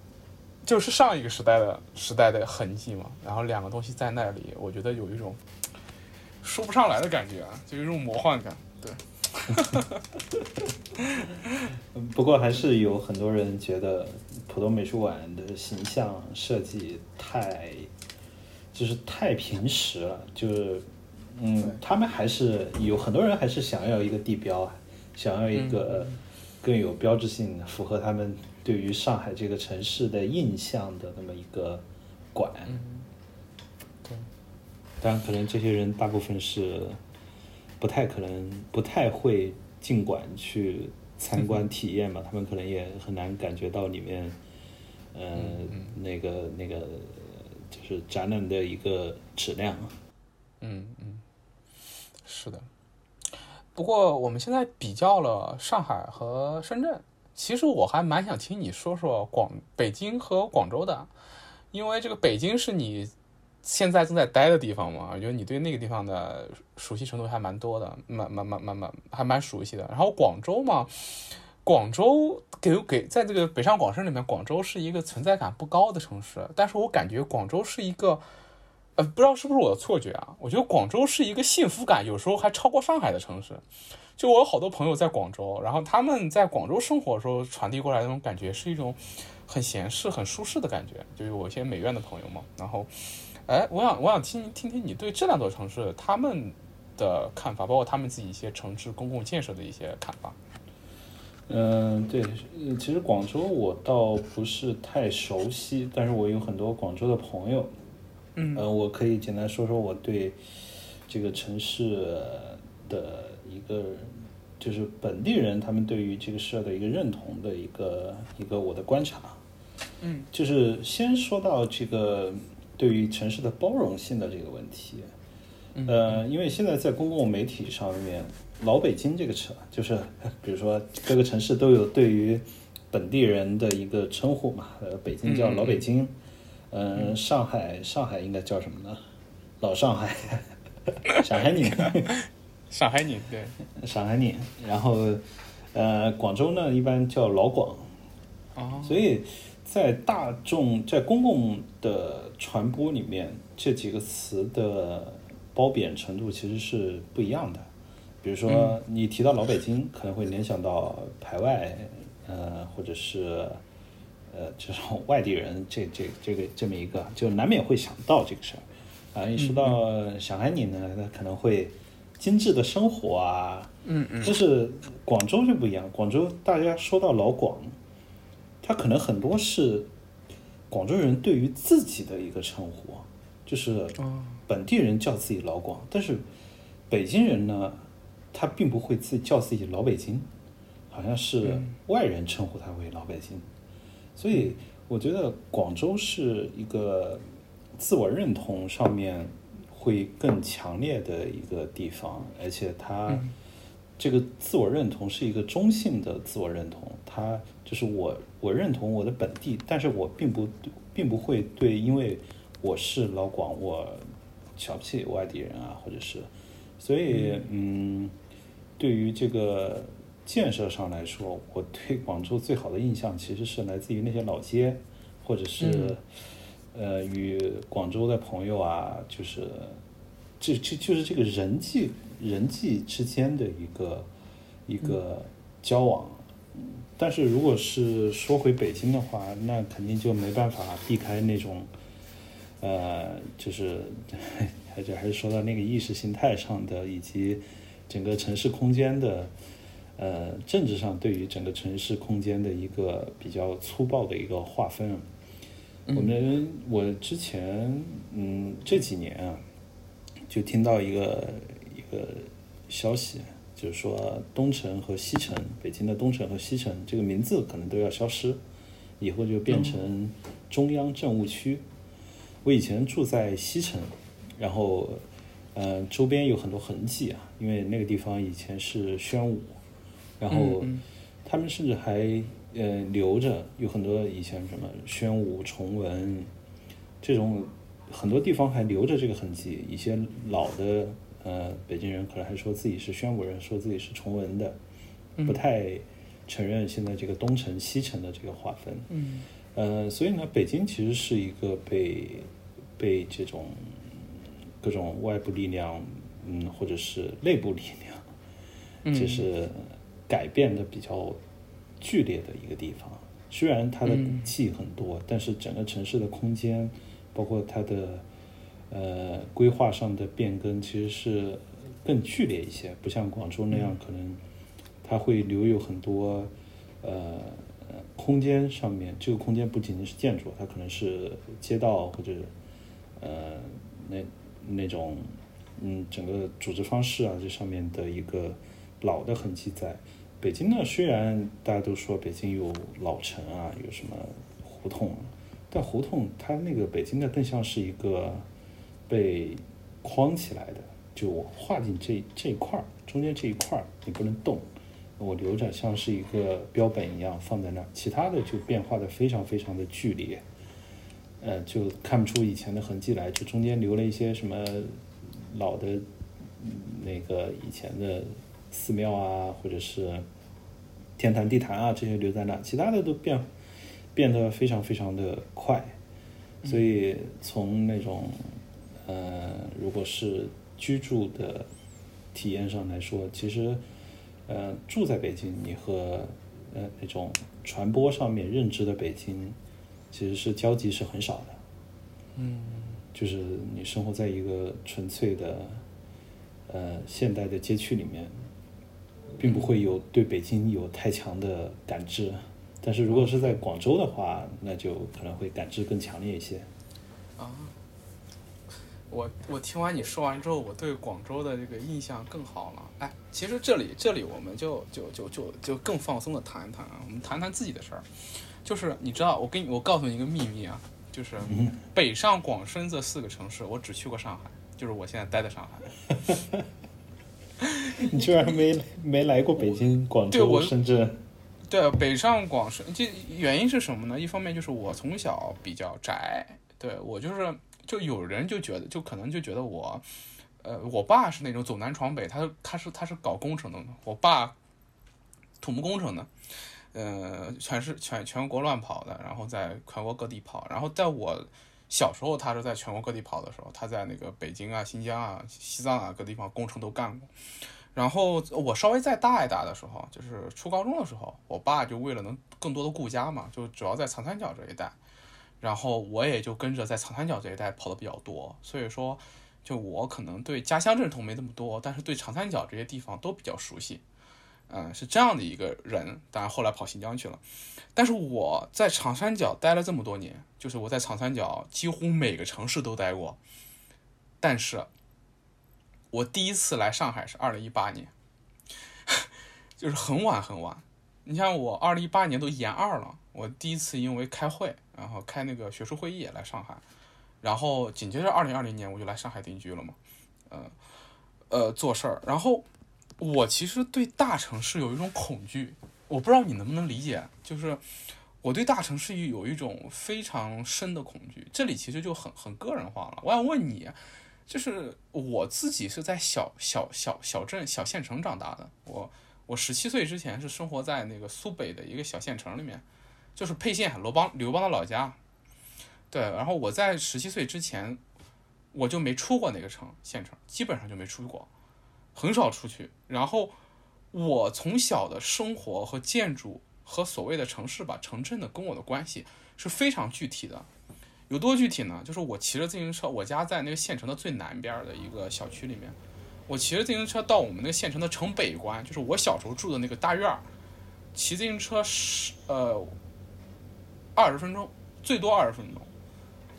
就是上一个时代的时代的痕迹嘛。然后两个东西在那里，我觉得有一种 <tsk> 说不上来的感觉啊，就有一种魔幻感，对。<laughs> 不过还是有很多人觉得浦东美术馆的形象设计太，就是太平实了，就是，嗯，他们还是有很多人还是想要一个地标啊，想要一个更有标志性的、符合他们对于上海这个城市的印象的那么一个馆。对，当然，可能这些人大部分是不太可能、不太会尽管去参观体验吧，他们可能也很难感觉到里面，呃，那个那个就是展览的一个质量。嗯嗯，是的。不过我们现在比较了上海和深圳，其实我还蛮想听你说说广北京和广州的，因为这个北京是你现在正在待的地方嘛，我觉得你对那个地方的熟悉程度还蛮多的，蛮蛮蛮蛮蛮还蛮熟悉的。然后广州嘛，广州给给在这个北上广深里面，广州是一个存在感不高的城市，但是我感觉广州是一个。呃，不知道是不是我的错觉啊？我觉得广州是一个幸福感有时候还超过上海的城市。就我有好多朋友在广州，然后他们在广州生活的时候传递过来那种感觉是一种很闲适、很舒适的感觉。就是我一些美院的朋友嘛，然后，哎，我想我想听听听你对这两座城市他们的看法，包括他们自己一些城市公共建设的一些看法。嗯，对，呃其实广州我倒不是太熟悉，但是我有很多广州的朋友，嗯。呃，我可以简单说说我对这个城市的一个，就是本地人他们对于这个事儿的一个认同的一个一个我的观察，嗯，就是先说到这个对于城市的包容性的这个问题，嗯。呃，因为现在在公共媒体上面，老北京这个词，就是 <laughs> 比如说各个城市都有对于本地人的一个称呼嘛，呃，北京叫老北京，嗯，上海上海应该叫什么呢？老上海，<laughs> 上海人，<laughs> 上海人对，上海人，然后呃，广州呢一般叫老广，哦，所以在大众在公共的传播里面，这几个词的褒贬程度其实是不一样的。比如说，你提到老北京，可能会联想到排外，呃，或者是呃这种外地人，这这这个这么一个，就难免会想到这个事儿。啊，一说到上海人呢，那可能会精致的生活啊，嗯嗯，就是广州就不一样，广州大家说到老广，他可能很多是广州人对于自己的一个称呼，就是本地人叫自己老广，但是北京人呢，他并不会自叫自己老北京，好像是外人称呼他为老北京，所以我觉得广州是一个自我认同上面会更强烈的一个地方，而且它这个自我认同是一个中性的自我认同，它就是我我认同我的本地，但是我并不并不会对，因为我是老广，我瞧不起外地人啊，或者是，所以嗯，对于这个建设上来说，我对广州最好的印象其实是来自于那些老街，或者是、呃与广州的朋友啊，就是这这就是这个人际人际之间的一个一个交往。但是如果是说回北京的话，那肯定就没办法避开那种，呃，就是 <laughs> 还是还是说到那个意识形态上的，以及整个城市空间的，呃，政治上对于整个城市空间的一个比较粗暴的一个划分。我们我之前嗯这几年啊，就听到一个一个消息，就是说东城和西城，北京的东城和西城这个名字可能都要消失，以后就变成中央政务区。我以前住在西城，然后呃周边有很多痕迹啊，因为那个地方以前是宣武，然后他们甚至还呃留着有很多以前什么宣武、崇文这种很多地方还留着这个痕迹，一些老的呃北京人可能还说自己是宣武人，说自己是崇文的，不太承认现在这个东城、西城的这个划分。嗯呃，所以呢，北京其实是一个被被这种各种外部力量，嗯，或者是内部力量，嗯就是改变的比较剧烈的一个地方。虽然它的嗯古迹很多，但是整个城市的空间，包括它的呃规划上的变更，其实是更剧烈一些，不像广州那样，可能它会留有很多呃呃空间上面，这个空间不仅仅是建筑，它可能是街道或者呃那那种嗯整个组织方式啊这上面的一个老的痕迹在。北京呢，虽然大家都说北京有老城啊，有什么胡同啊，但胡同它那个北京的更像是一个被框起来的，就我画进这这一块儿，中间这一块儿你不能动，我留着像是一个标本一样放在那儿，其他的就变化的非常非常的剧烈，呃，就看不出以前的痕迹来，就中间留了一些什么老的那个以前的寺庙啊，或者是天坛地坛啊这些留在那，其他的都变变得非常非常的快，所以从那种呃，如果是居住的体验上来说，其实呃住在北京，你和呃那种传播上面认知的北京，其实是交集是很少的。嗯就是你生活在一个纯粹的呃现代的街区里面，并不会有对北京有太强的感知。但是如果是在广州的话，那就可能会感知更强烈一些。啊，我我听完你说完之后，我对广州的这个印象更好了。哎，其实这里这里我们就就就就就更放松的谈一谈啊，我们谈谈自己的事儿。就是你知道，我跟你我告诉你一个秘密啊，就是北上广深这四个城市，我只去过上海，就是我现在待在上海。<laughs> <laughs> 你居然没没来过北京、广州、对我深圳？对，北上广深，这原因是什么呢？一方面就是我从小比较宅，对我就是就有人就觉得，就可能就觉得我，呃，我爸是那种走南闯北，他他是他是搞工程的，我爸土木工程的，呃，全是全全国乱跑的，然后在全国各地跑，然后在我小时候，他是在全国各地跑的时候，他在那个北京啊、新疆啊、西藏啊各地方工程都干过。然后我稍微再大一大的时候，就是初高中的时候，我爸就为了能更多的顾家嘛，就主要在长三角这一带，然后我也就跟着在长三角这一带跑的比较多，所以说，就我可能对家乡认同没那么多，但是对长三角这些地方都比较熟悉，嗯，是这样的一个人。当然后来跑新疆去了，但是我在长三角待了这么多年，就是我在长三角几乎每个城市都待过，但是。我第一次来上海是二零一八年，<laughs> 就是很晚很晚。你像我二零一八年都研二了，我第一次因为开会，然后开那个学术会议来上海，然后紧接着二零二零年我就来上海定居了嘛，呃呃做事儿。然后我其实对大城市有一种恐惧，我不知道你能不能理解，就是我对大城市有一种非常深的恐惧。这里其实就很很个人化了。我想问你。就是我自己是在小小小小镇小县城长大的，我我十七岁之前是生活在那个苏北的一个小县城里面，就是沛县刘邦刘邦的老家，对，然后我在十七岁之前我就没出过那个城县城，基本上就没出去过，很少出去。然后我从小的生活和建筑和所谓的城市吧城镇的跟我的关系是非常具体的。有多具体呢？就是我骑着自行车，我家在那个县城的最南边的一个小区里面，我骑着自行车到我们那个县城的城北关，就是我小时候住的那个大院儿，骑自行车十呃二十分钟，最多二十分钟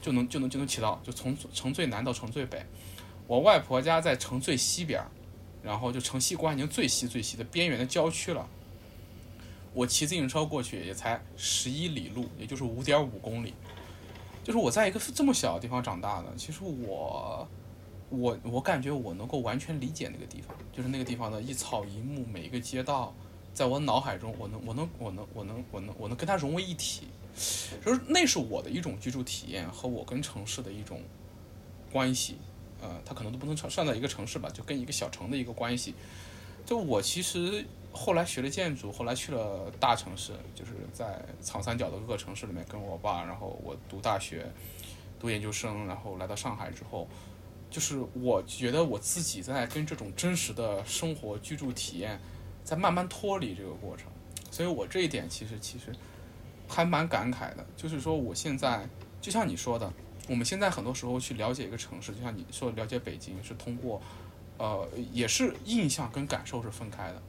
就能就能就能骑到，就从城最南到城最北。我外婆家在城最西边，然后就城西关已经最西最西的边缘的郊区了。我骑自行车过去也才十一里路，也就是五点五公里。就是我在一个这么小的地方长大的，其实我，我我感觉我能够完全理解那个地方，就是那个地方的一草一木，每一个街道，在我脑海中，我能我能我能我能我能我能跟它融为一体，就是那是我的一种居住体验和我跟城市的一种关系，呃，它可能都不能算算在一个城市吧，就跟一个小城的一个关系，就我其实。后来学了建筑，后来去了大城市，就是在长三角的各个城市里面跟我爸，然后我读大学、读研究生，然后来到上海之后，就是我觉得我自己在跟这种真实的生活居住体验在慢慢脱离这个过程，所以我这一点其实其实还蛮感慨的，就是说我现在就像你说的，我们现在很多时候去了解一个城市，就像你说了解北京是通过，呃，也是印象跟感受是分开的。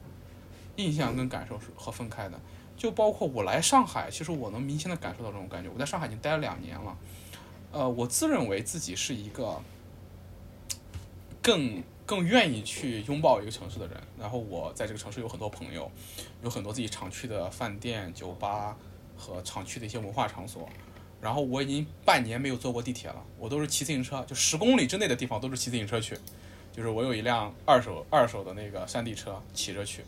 印象跟感受是和分开的，就包括我来上海，其实我能明显的感受到这种感觉。我在上海已经待了两年了，呃，我自认为自己是一个更更愿意去拥抱一个城市的人。然后我在这个城市有很多朋友，有很多自己常去的饭店、酒吧和厂区的一些文化场所。然后我已经半年没有坐过地铁了，我都是骑自行车，就十公里之内的地方都是骑自行车去，就是我有一辆二手二手的那个山地车，骑着去。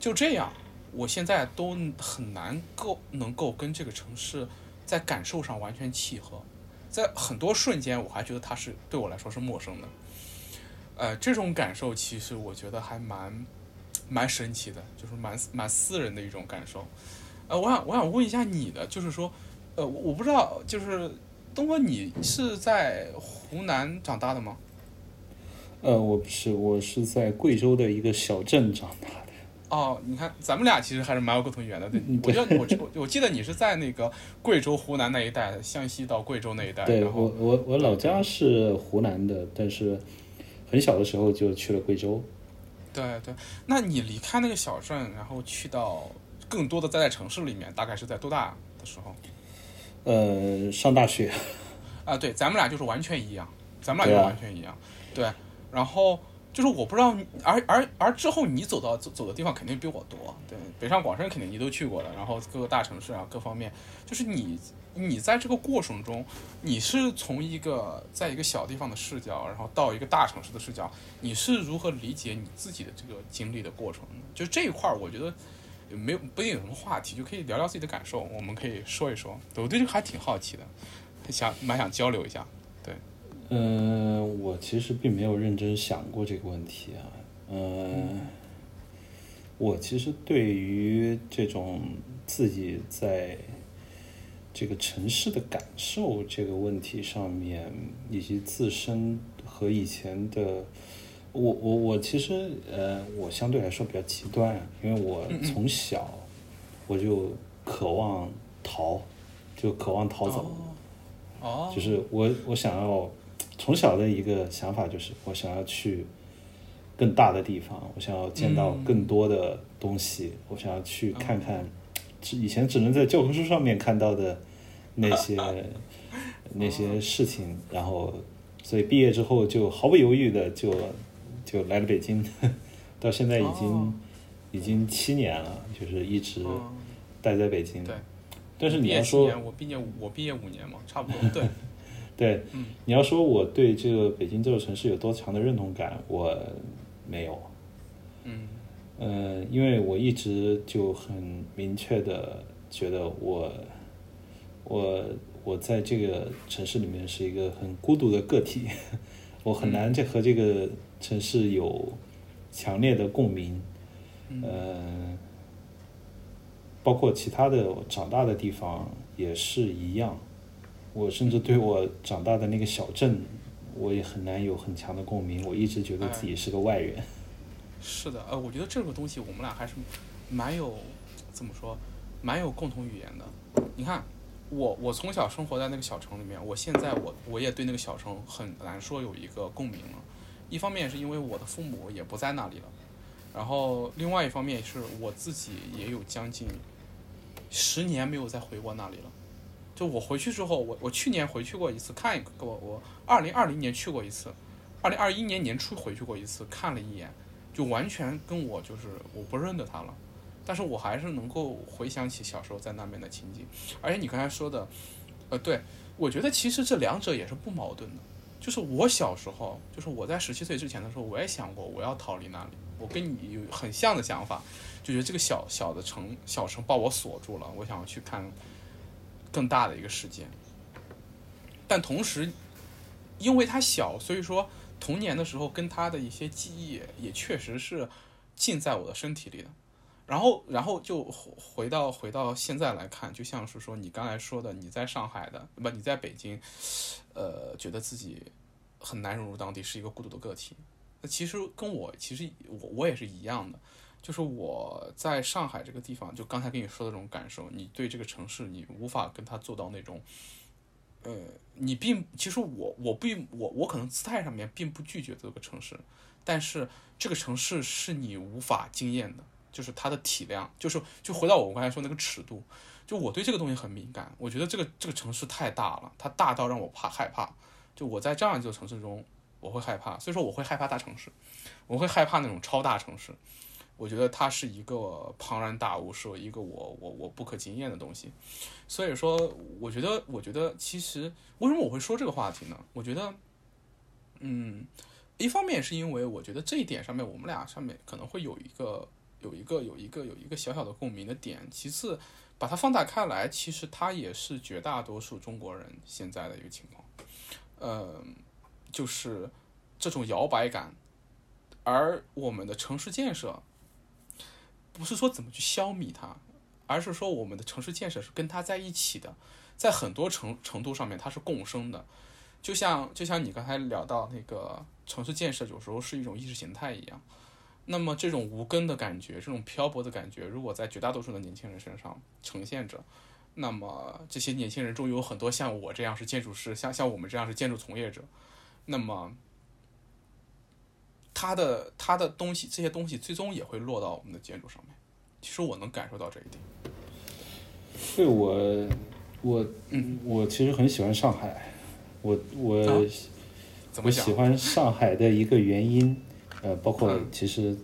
就这样，我现在都很难够能够跟这个城市在感受上完全契合，在很多瞬间我还觉得它是对我来说是陌生的，呃，这种感受其实我觉得还蛮蛮神奇的，就是蛮蛮私人的一种感受。呃，我想我想问一下你的，就是说，呃，我不知道，就是东哥，你是在湖南长大的吗？呃，我不是，我是在贵州的一个小镇长大的。哦，你看，咱们俩其实还是蛮有共同语言的。对，我记得我我我记得你是在那个贵州、湖南那一带，湘西到贵州那一带。对，我我我老家是湖南的，但是很小的时候就去了贵州。对对，那你离开那个小镇，然后去到更多的待在城市里面，大概是在多大的时候？呃，上大学。啊，对，咱们俩就是完全一样，咱们俩就完全一样。对，然后。就是我不知道，而而而之后你走到走走的地方肯定比我多，对，北上广深肯定你都去过了，然后各个大城市啊，各方面，就是你你在这个过程中，你是从一个在一个小地方的视角，然后到一个大城市的视角，你是如何理解你自己的这个经历的过程？就这一块儿，我觉得没有不一定有什么话题，就可以聊聊自己的感受，我们可以说一说。我对这个还挺好奇的，想蛮想交流一下。对嗯，我其实并没有认真想过这个问题啊。嗯，我其实对于这种自己在这个城市的感受这个问题上面，以及自身和以前的，我我我其实呃，我相对来说比较极端，因为我从小我就渴望逃，就渴望逃走，哦，就是我我想要。从小的一个想法就是，我想要去更大的地方，我想要见到更多的东西，我想要去看看，以前只能在教科书上面看到的那些 <laughs> 那些事情。然后，所以毕业之后就毫不犹豫的就就来了北京，到现在已经已经七年了，就是一直待在北京。对，但是你要说，我毕业我毕业五年嘛，差不多对。对，<laughs> 你要说我对这个北京这座城市有多强的认同感，我没有。嗯，呃，因为我一直就很明确的觉得我，我我在这个城市里面是一个很孤独的个体，我很难这和这个城市有强烈的共鸣。嗯，包括其他的长大的地方也是一样。我甚至对我长大的那个小镇，我也很难有很强的共鸣。我一直觉得自己是个外人。是的，呃，我觉得这个东西我们俩还是蛮有怎么说，蛮有共同语言的。你看，我我从小生活在那个小城里面，我现在我我也对那个小城很难说有一个共鸣了。一方面是因为我的父母也不在那里了，然后另外一方面是我自己也有将近十年没有再回过那里了。就我回去之后，我我去年回去过一次，看一个我我二零二零年去过一次，二零二一年年初回去过一次，看了一眼，就完全跟我就是我不认得他了，但是我还是能够回想起小时候在那边的情景，而且你刚才说的，呃，对我觉得其实这两者也是不矛盾的，就是我小时候，就是我在十七岁之前的时候，我也想过我要逃离那里，我跟你有很像的想法，就觉得这个小小的城小城把我锁住了，我想要去看。更大的一个世界，但同时，因为他小，所以说童年的时候跟他的一些记忆也确实是浸在我的身体里的。然后，然后就回到回到现在来看，就像是说你刚才说的，你在上海的不，你在北京，呃，觉得自己很难融入当地，是一个孤独的个体。那其实跟我其实我我也是一样的。就是我在上海这个地方，就刚才跟你说的这种感受，你对这个城市，你无法跟他做到那种，呃，你并其实我我并我我可能姿态上面并不拒绝这个城市，但是这个城市是你无法经验的，就是它的体量，就是就回到我刚才说那个尺度，就我对这个东西很敏感，我觉得这个这个城市太大了，它大到让我怕害怕，就我在这样一座城市中，我会害怕，所以说我会害怕大城市，我会害怕那种超大城市。我觉得它是一个庞然大物，是一个我我我不可经验的东西，所以说，我觉得，我觉得其实为什么我会说这个话题呢？我觉得，嗯，一方面是因为我觉得这一点上面我们俩上面可能会有一个有一个有一个有一个小小的共鸣的点。其次，把它放大开来，其实它也是绝大多数中国人现在的一个情况，呃，就是这种摇摆感，而我们的城市建设。不是说怎么去消弭它，而是说我们的城市建设是跟它在一起的，在很多程程度上面它是共生的，就像就像你刚才聊到那个城市建设有时候是一种意识形态一样，那么这种无根的感觉，这种漂泊的感觉，如果在绝大多数的年轻人身上呈现着，那么这些年轻人中有很多像我这样是建筑师，像像我们这样是建筑从业者，那么。他的他的东西，这些东西最终也会落到我们的建筑上面。其实我能感受到这一点。对我，我嗯，我其实很喜欢上海。我我怎么喜欢上海的一个原因，呃，包括嗯其实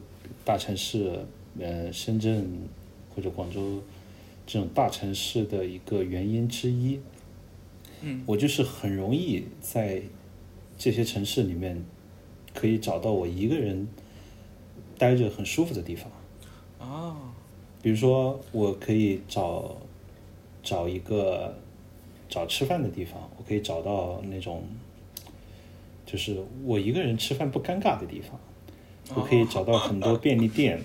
大城市，呃，深圳或者广州这种大城市的一个原因之一，嗯我就是很容易在这些城市里面可以找到我一个人待着很舒服的地方。啊，比如说，我可以找找一个找吃饭的地方，我可以找到那种就是我一个人吃饭不尴尬的地方，我可以找到很多便利店，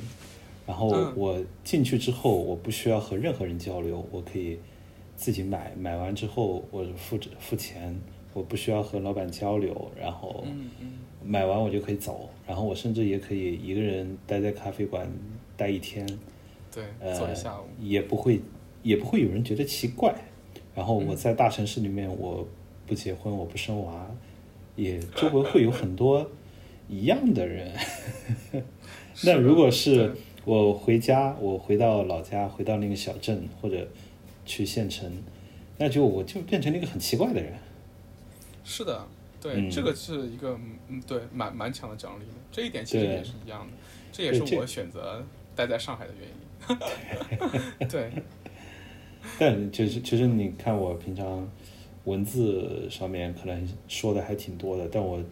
然后嗯。我进去之后，我不需要和任何人交流，我可以自己买，买完之后我付付钱，我不需要和老板交流，然后买完我就可以走，然后我甚至也可以一个人待在咖啡馆待一天，对，呃，坐一下午，也不会也不会有人觉得奇怪。然后我嗯。在大城市里面，我不结婚，我不生娃，也周围会有很多一样的人。<laughs> 那如果是我回家，我回到老家，回到那个小镇或者去县城，那就我就变成了一个很奇怪的人。是的，对，嗯这个是一个嗯，对，蛮蛮强的奖励的。这一点其实也是一样的，这也是我选择待在上海的原因。<laughs> 对，但就是其实你看我平常文字上面可能说的还挺多的，但我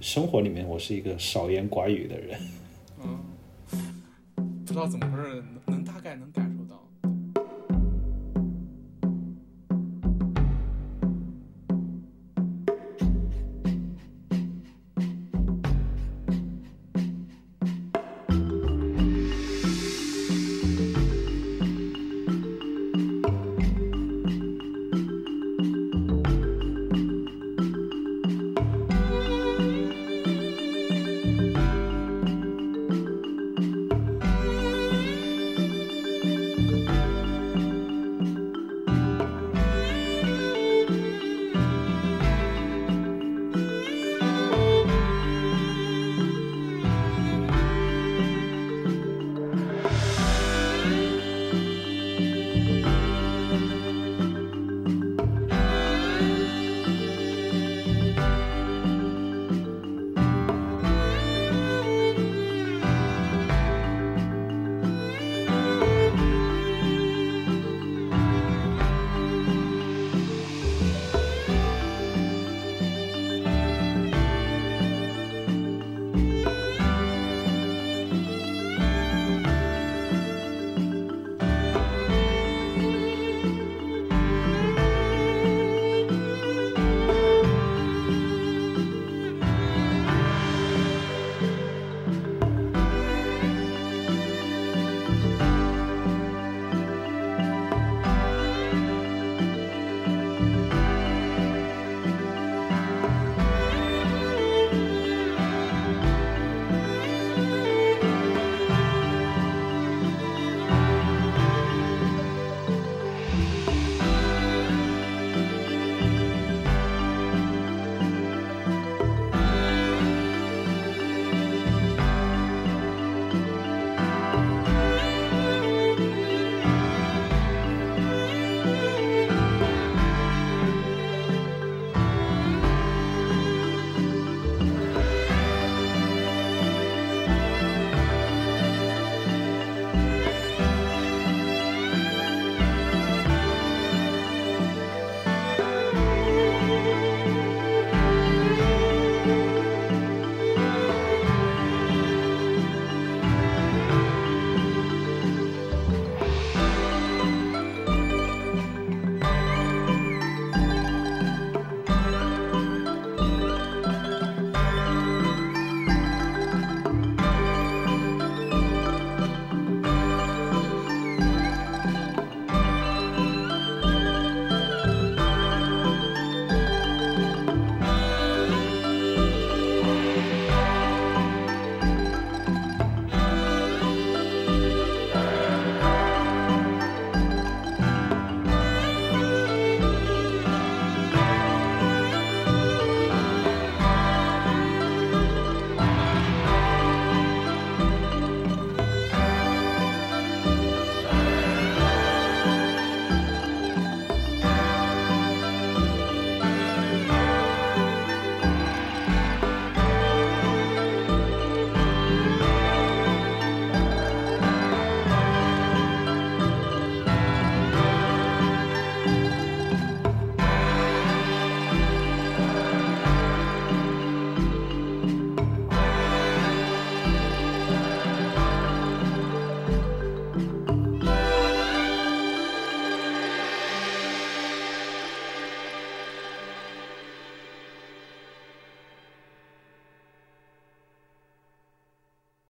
生活里面我是一个少言寡语的人。嗯，不知道怎么回事，能大概能感受